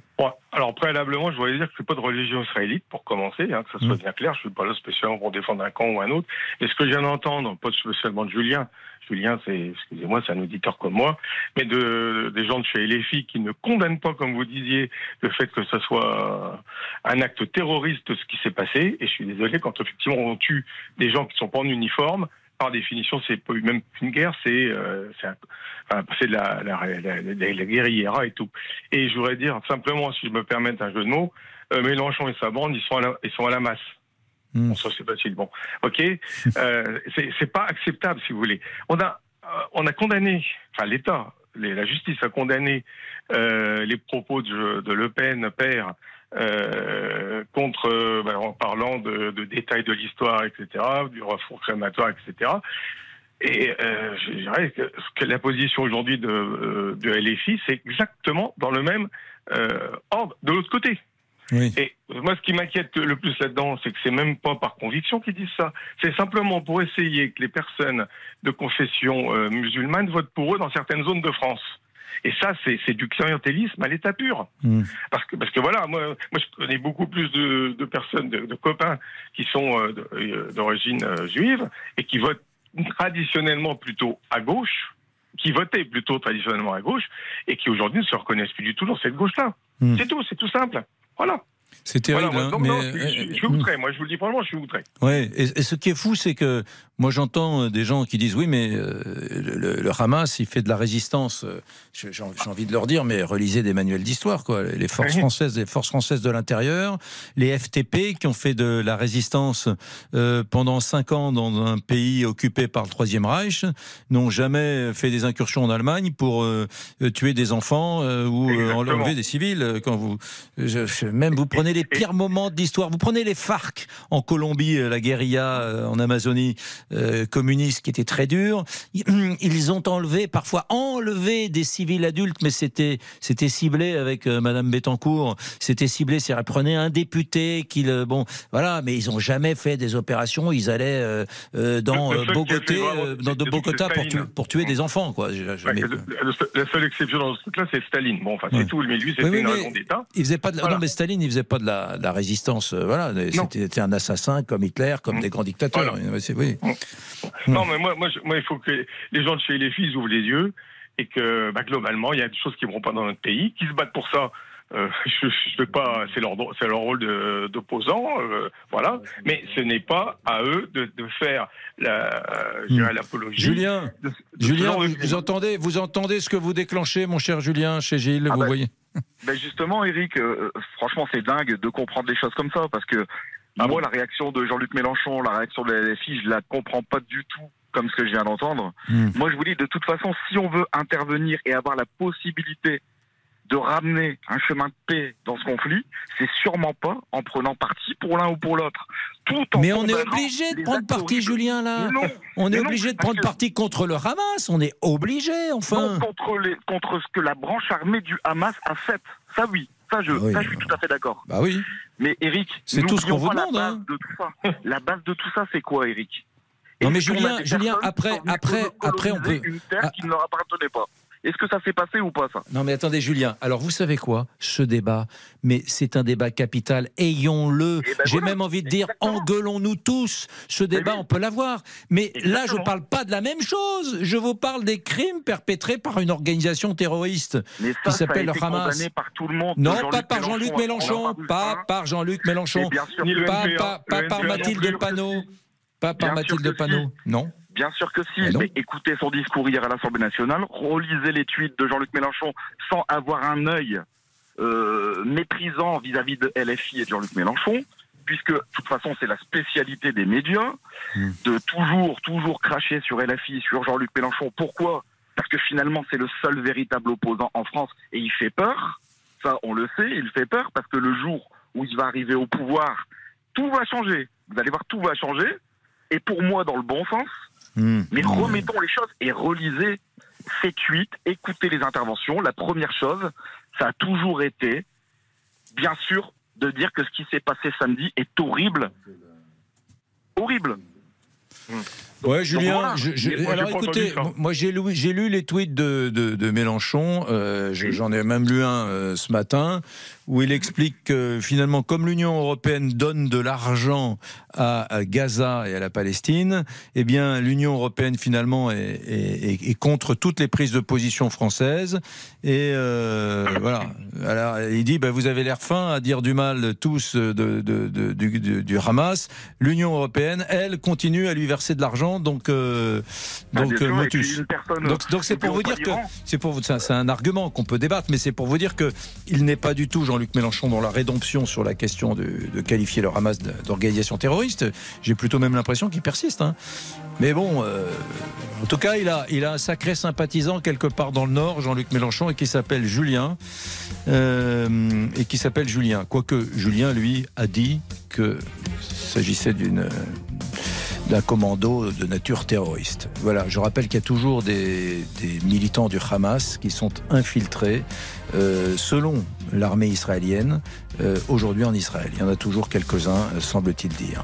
Alors préalablement, je voudrais dire que je suis pas de religion israélite pour commencer, hein, que ça soit Mm. bien clair. Je suis pas là spécialement pour défendre un camp ou un autre. Et ce que je viens d'entendre, pas spécialement de Julien. Julien, c'est, excusez-moi, c'est un auditeur comme moi, mais de des gens de chez LFI qui ne condamnent pas, comme vous disiez, le fait que ce soit un acte terroriste ce qui s'est passé. Et je suis désolé quand effectivement on tue des gens qui sont pas en uniforme. Par définition, c'est pas même une guerre, c'est euh, c'est de la, la, la, guérilla et tout. Et je voudrais dire simplement, si je me permets un jeu de mots, euh, Mélenchon et sa bande, ils sont à la, ils sont à la masse. Mm. Bon, ça c'est facile. Bon, ok. Euh, c'est pas acceptable, si vous voulez. On a, euh, on a condamné, enfin l'État, la justice a condamné euh, les propos de, de Le Pen, père, euh, contre, euh, ben, en parlant de, de détails de l'histoire, etc., du reformatoire, etc. Et euh, je dirais que, que la position aujourd'hui de, euh, de LFI, c'est exactement dans le même euh, ordre de l'autre côté. Oui. Et moi, ce qui m'inquiète le plus là-dedans, c'est que c'est même pas par conviction qu'ils disent ça. C'est simplement pour essayer que les personnes de confession euh, musulmane votent pour eux dans certaines zones de France. Et ça, c'est du clientélisme à l'état pur. Mm. Parce que, parce que voilà, moi, moi, je connais beaucoup plus de, de personnes, de, de copains qui sont euh, euh, d'origine euh, juive et qui votent traditionnellement plutôt à gauche, qui votaient plutôt traditionnellement à gauche et qui aujourd'hui ne se reconnaissent plus du tout dans cette gauche-là. Mm. C'est tout, c'est tout simple. Voilà. C'est terrible, Voilà, moi, hein, non, mais- je, je- je suis euh, outré, moi je vous le dis franchement, je suis outré. Ouais, et, et ce qui est fou, c'est que moi j'entends euh, des gens qui disent oui, mais euh, le, Hamas, il fait de la résistance. Euh, J'ai envie de leur dire, mais relisez des manuels d'histoire, quoi. Les forces françaises, les forces françaises de l'intérieur, les FTP qui ont fait de la résistance euh, pendant cinq ans dans un pays occupé par le Troisième Reich, n'ont jamais fait des incursions en Allemagne pour euh, tuer des enfants ou enlever des civils. Quand vous, je- je- même vous prenez les pires moments de l'histoire, vous prenez les FARC en Colombie, la guérilla en Amazonie euh, communiste qui était très dure. Ils ont enlevé, parfois enlevé des civils adultes, mais c'était c'était ciblé avec euh, Madame Bettencourt. C'était ciblé, c'est prenez un député qui le bon, voilà, mais ils ont jamais fait des opérations. Ils allaient euh, euh, dans Le- euh, Bogota, euh, dans de Bogota pour tuer, pour tuer des enfants, quoi. Ouais, le- le- la seule exception dans ce truc-là, c'est Staline. Bon, enfin, c'est Ouais. tout, mais lui, c'était Oui, une raison d'État. Il faisait pas de. Voilà. non mais Staline il faisait pas de la, de la résistance euh, voilà c'était un assassin comme Hitler comme Mm. des grands dictateurs Voilà. Oui Non, mais moi, moi, je- moi, il faut que les gens de chez les filles ouvrent les yeux et que, bah, globalement, il y a des choses qui ne vont pas dans notre pays, qui se battent pour ça. Euh, je, je veux pas, c'est leur, c'est leur rôle d'opposant, euh, voilà. Mais ce n'est pas à eux de, de faire la, euh, dirais, l'apologie. Julien de- de ce Julien vous, entendez vous entendez ce que vous déclenchez mon cher Julien chez Gilles Ah vous ben, voyez? Ben justement, Eric, euh, franchement, c'est dingue de comprendre des choses comme ça parce que Ah moi, la réaction de Jean-Luc Mélenchon, la réaction de la LFI, je la comprends pas du tout comme ce que je viens d'entendre. Hmm. Moi, je vous dis, de toute façon, si on veut intervenir et avoir la possibilité de ramener un chemin de paix dans ce conflit, c'est sûrement pas en prenant parti pour l'un ou pour l'autre. Tout en Mais on est obligé de prendre parti. Julien, là. Non, On est non, obligé de prendre parti contre le Hamas. On est obligé, enfin. Non, contre, les, contre ce que la branche armée du Hamas a fait. Ça, oui. Ça, je, Oui, ça, je suis tout à fait d'accord. Bah oui. Mais Eric, C'est tout ce qu'on vous demande, La base, hein. de tout ça. la base de tout ça, c'est quoi, Eric? Non, mais Julien, Julien, après- après- après, on peut- Une terre Ah. qui ne leur appartenait pas? Est-ce que ça s'est passé ou pas, ça? Non mais attendez Julien, alors vous savez quoi Ce débat, mais c'est un débat capital, ayons-le. Eh ben J'ai voilà, même envie de dire, engueulons-nous tous. Ce débat, oui. on peut l'avoir. Mais là, je Exactement. parle pas de la même chose. Je vous parle des crimes perpétrés par une organisation terroriste. Mais Qui ça, s'appelle le Hamas. condamné par tout le monde. de Non, pas par Jean-Luc Mélenchon, pas par Jean-Luc Mélenchon, pas, par Mathilde. Panot, pas par Mathilde Panot, non Bien sûr que si, mais écoutez son discours hier à l'Assemblée nationale, relisez les tweets de Jean-Luc Mélenchon sans avoir un œil euh, méprisant vis-à-vis de LFI et de Jean-Luc Mélenchon, puisque de toute façon c'est la spécialité des médias Hmm. de toujours, toujours cracher sur LFI, sur Jean-Luc Mélenchon. Pourquoi? Parce que finalement c'est le seul véritable opposant en France et il fait peur. Ça, on le sait, il fait peur parce que le jour où il va arriver au pouvoir, tout va changer. Vous allez voir, tout va changer. Et pour moi, dans le bon sens, Hmm. mais Hmm. remettons les choses et relisez ces tweets, écoutez les interventions. La première chose, ça a toujours été, bien sûr, de dire que ce qui s'est passé samedi est horrible. Horrible. Ouais, Julien, voilà. je- je- Mais moi, j'ai alors écoutez, moi j'ai lu, j'ai lu les tweets de, de, de Mélenchon, euh, je- j'en ai même lu un euh, ce matin, où il explique que finalement, comme l'Union européenne donne de l'argent à, à Gaza et à la Palestine, eh bien l'Union européenne finalement est, est- est- est contre toutes les prises de position françaises. Et euh, voilà. Alors il dit, bah, vous avez l'air fin à dire du mal tous de, du Hamas. L'Union européenne, elle, continue à lui verser de l'argent. Donc, euh, Ah, donc euh, et puis motus. Donc, donc c'est pour vous dire que c'est pour vous, c'est un argument qu'on peut débattre, mais c'est pour vous dire que il n'est pas du tout Jean-Luc Mélenchon dans la rédemption sur la question de, de qualifier le Hamas d'organisation terroriste. J'ai plutôt même l'impression qu'il persiste. hein. Mais bon, euh, en tout cas, il a, il a un sacré sympathisant quelque part dans le Nord, Jean-Luc Mélenchon, et qui s'appelle Julien. euh, et qui s'appelle Julien. Quoique Julien, lui, a dit que s'agissait d'une d'un commando de nature terroriste. Voilà, je rappelle qu'il y a toujours des, militants du Hamas qui sont infiltrés, euh, selon l'armée israélienne, euh, aujourd'hui en Israël. Il y en a toujours quelques-uns, euh, semble-t-il dire.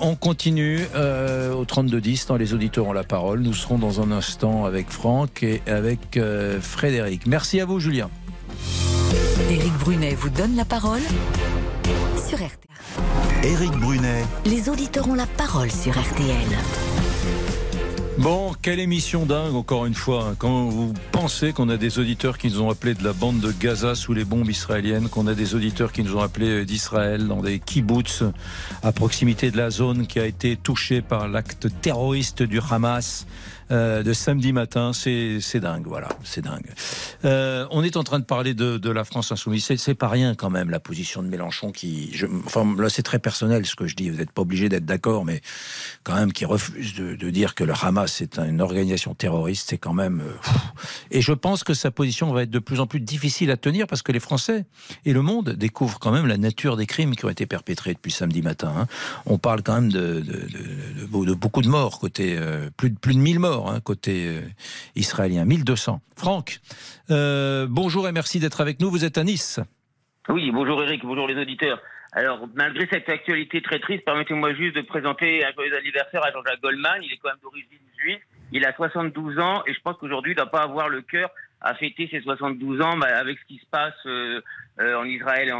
On continue au 32-10, dans les auditeurs ont la parole. Nous serons dans un instant avec Franck et avec Frédéric. Merci à vous, Julien. Éric Brunet vous donne la parole sur RTL. Éric Brunet, Les auditeurs ont la parole sur RTL. Bon, quelle émission dingue, encore une fois. Quand vous pensez qu'on a des auditeurs qui nous ont appelés de la bande de Gaza sous les bombes israéliennes, qu'on a des auditeurs qui nous ont appelés d'Israël dans des kibbutz à proximité de la zone qui a été touchée par l'acte terroriste du Hamas? Euh, de samedi matin, c'est dingue, voilà, c'est dingue. Euh, on est en train de parler de, de la France insoumise. C'est- pas rien quand même la position de Mélenchon qui, enfin là c'est très personnel ce que je dis. Vous n'êtes pas obligé d'être d'accord, mais quand même qui refuse de, dire que le Hamas est une organisation terroriste, c'est quand même. euh, et je pense que sa position va être de plus en plus difficile à tenir parce que les Français et le monde découvrent quand même la nature des crimes qui ont été perpétrés depuis samedi matin. hein. On parle quand même de, beaucoup de morts côté plus de plus de 1000 morts hein, côté euh, israélien, 1200. Franck, euh, bonjour et merci d'être avec nous. Vous êtes à Nice. Oui, bonjour Eric, bonjour les auditeurs. Alors, malgré cette actualité très triste, permettez-moi juste de présenter un joyeux anniversaire à Jean-Jacques Goldman. Il est quand même d'origine juive. Il a 72 ans et je pense qu'aujourd'hui, il ne doit pas avoir le cœur à fêter ses 72 ans bah, avec ce qui se passe euh, en Israël.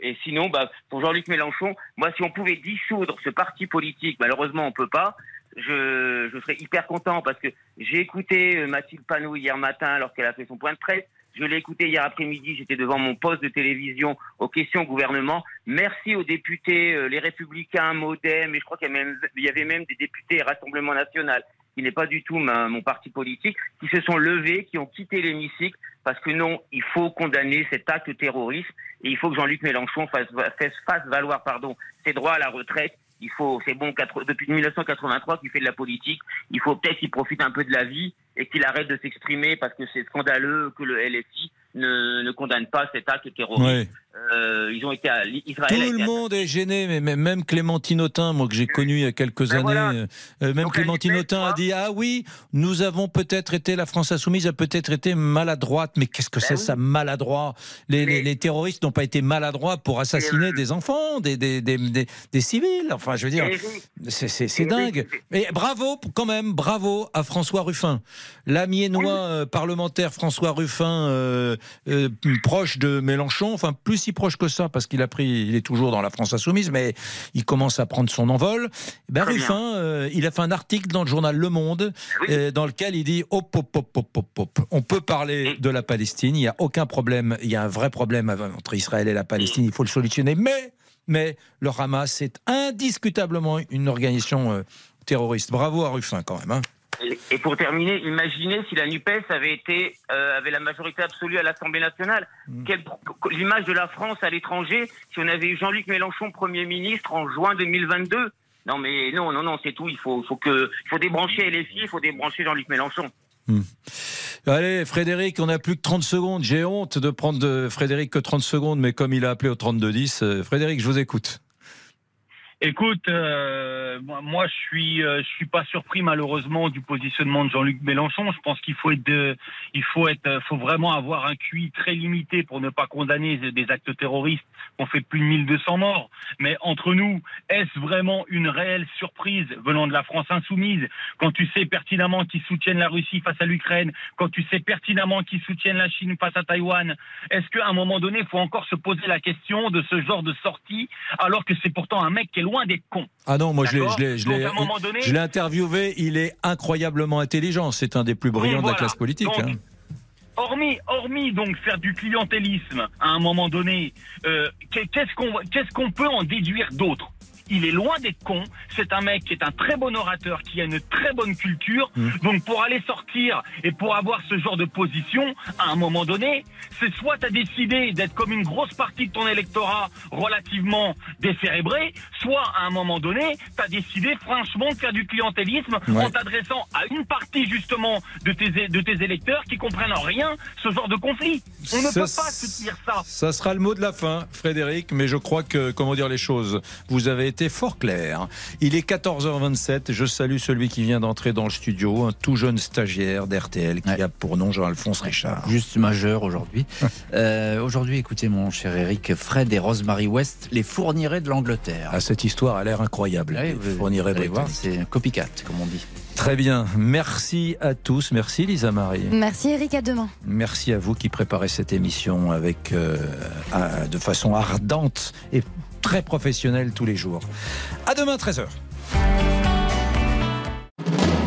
Et, sinon, bah, pour Jean-Luc Mélenchon, moi, si on pouvait dissoudre ce parti politique, malheureusement, on peut pas. Je, serais hyper content parce que j'ai écouté euh, Mathilde Panot hier matin lorsqu'elle a fait son point de presse. Je l'ai écouté hier après-midi, j'étais devant mon poste de télévision aux questions au gouvernement. Merci aux députés, euh, les Républicains, Modem, et je crois qu'il y, avait même des députés Rassemblement National, qui n'est pas du tout mon parti politique, qui se sont levés, qui ont quitté l'hémicycle parce que non, il faut condamner cet acte terroriste et il faut que Jean-Luc Mélenchon fasse, valoir ses droits à la retraite. Il faut, c'est bon, quatre- depuis 1983 qu'il fait de la politique. Il faut peut-être qu'il profite un peu de la vie et qu'il arrête de s'exprimer parce que c'est scandaleux que le LFI ne, ne condamne pas cet acte terroriste. Ouais. Euh, ils ont été à, Israël Tout été le monde est gêné, mais même- même Clémentine Autain, moi que j'ai connu il y a quelques Ben années, voilà. euh, euh, même Clémentine Autain a dit ah oui, nous avons peut-être été la France insoumise a peut-être été maladroite, mais qu'est-ce que c'est ça maladroit? Les, les- les terroristes n'ont pas été maladroits pour assassiner des enfants, des, des, des, des- des civils. Enfin, je veux dire, c'est dingue. Et bravo quand même, bravo à François Ruffin, l'amiénois euh, parlementaire François Ruffin, euh, euh, proche de Mélenchon, enfin plus si proche que ça parce qu'il a pris, il est toujours dans la France insoumise, mais il commence à prendre son envol. Eh Ben, Ruffin, euh, il a fait un article dans le journal Le Monde dans lequel il dit hop, hop, hop, hop, hop, hop. on peut parler de la Palestine, il n'y a aucun problème, il y a un vrai problème entre Israël et la Palestine, il faut le solutionner, mais, mais le Hamas est indiscutablement une organisation euh, terroriste. Bravo à Ruffin quand même. hein. Et- pour terminer, imaginez si la NUPES avait été euh, avait la majorité absolue à l'Assemblée nationale. Mm. L'image de la France à l'étranger, si on avait eu Jean-Luc Mélenchon Premier ministre en juin 2022. Non mais non, non, non, c'est tout. Il faut, faut que, il faut débrancher LFI, il faut débrancher Jean-Luc Mélenchon. Allez, Frédéric, on n'a plus que 30 secondes. J'ai honte de prendre de Frédéric que 30 secondes, mais comme il a appelé au 32-10, euh, Frédéric, je vous écoute. Écoute, euh, moi, je suis, euh, je suis pas surpris malheureusement du positionnement de Jean-Luc Mélenchon. Je pense qu'il faut être, de- il faut être, euh, faut vraiment avoir un QI très limité pour ne pas condamner des actes terroristes qui ont fait plus de 1200 morts. Mais entre nous, est-ce vraiment une réelle surprise venant de la France insoumise? Quand tu sais pertinemment qu'ils soutiennent la Russie face à l'Ukraine, quand tu sais pertinemment qu'ils soutiennent la Chine face à Taïwan Est-ce qu'à un moment donné, il faut encore se poser la question de ce genre de sortie alors que c'est pourtant un mec qui est loin d'être con Ah non, moi je l'ai, je je interviewé. Il est incroyablement intelligent. C'est un des plus brillants de la classe politique. Donc, hein. Hormis, hormis donc faire du clientélisme à un moment donné, euh, qu'est- qu'est-ce qu'on qu'est-ce qu'on peut en déduire d'autre? Il est loin d'être con. C'est un mec qui est un très bon orateur, qui a une très bonne culture. Donc pour aller sortir et pour avoir ce genre de position, à un moment donné, c'est soit tu as décidé d'être comme une grosse partie de ton électorat relativement décérébré, soit à un moment donné, tu as décidé franchement de faire du clientélisme Ouais. en t'adressant à une partie justement de tes, de tes électeurs qui comprennent en rien ce genre de conflit. On ne Ça, peut pas soutenir ça. Ça sera le mot de la fin, Frédéric, mais je crois que, comment dire les choses, vous avez été fort clair. Il est 14h27, je salue celui qui vient d'entrer dans le studio, un tout jeune stagiaire d'RTL qui a pour nom Jean-Alphonse Richard. Juste majeur aujourd'hui. Euh, aujourd'hui, écoutez mon cher Eric, Fred et Rosemary West, les fourniraient de l'Angleterre. Ah, cette histoire a l'air incroyable. les vous, fourniraient vous allez voir, c'est copycat, comme on dit. Très bien, merci à tous, merci Lisa Marie. Merci Eric, à demain. Merci à vous qui préparez cette émission avec euh, à- de façon ardente et très professionnelle tous les jours. À demain 13h.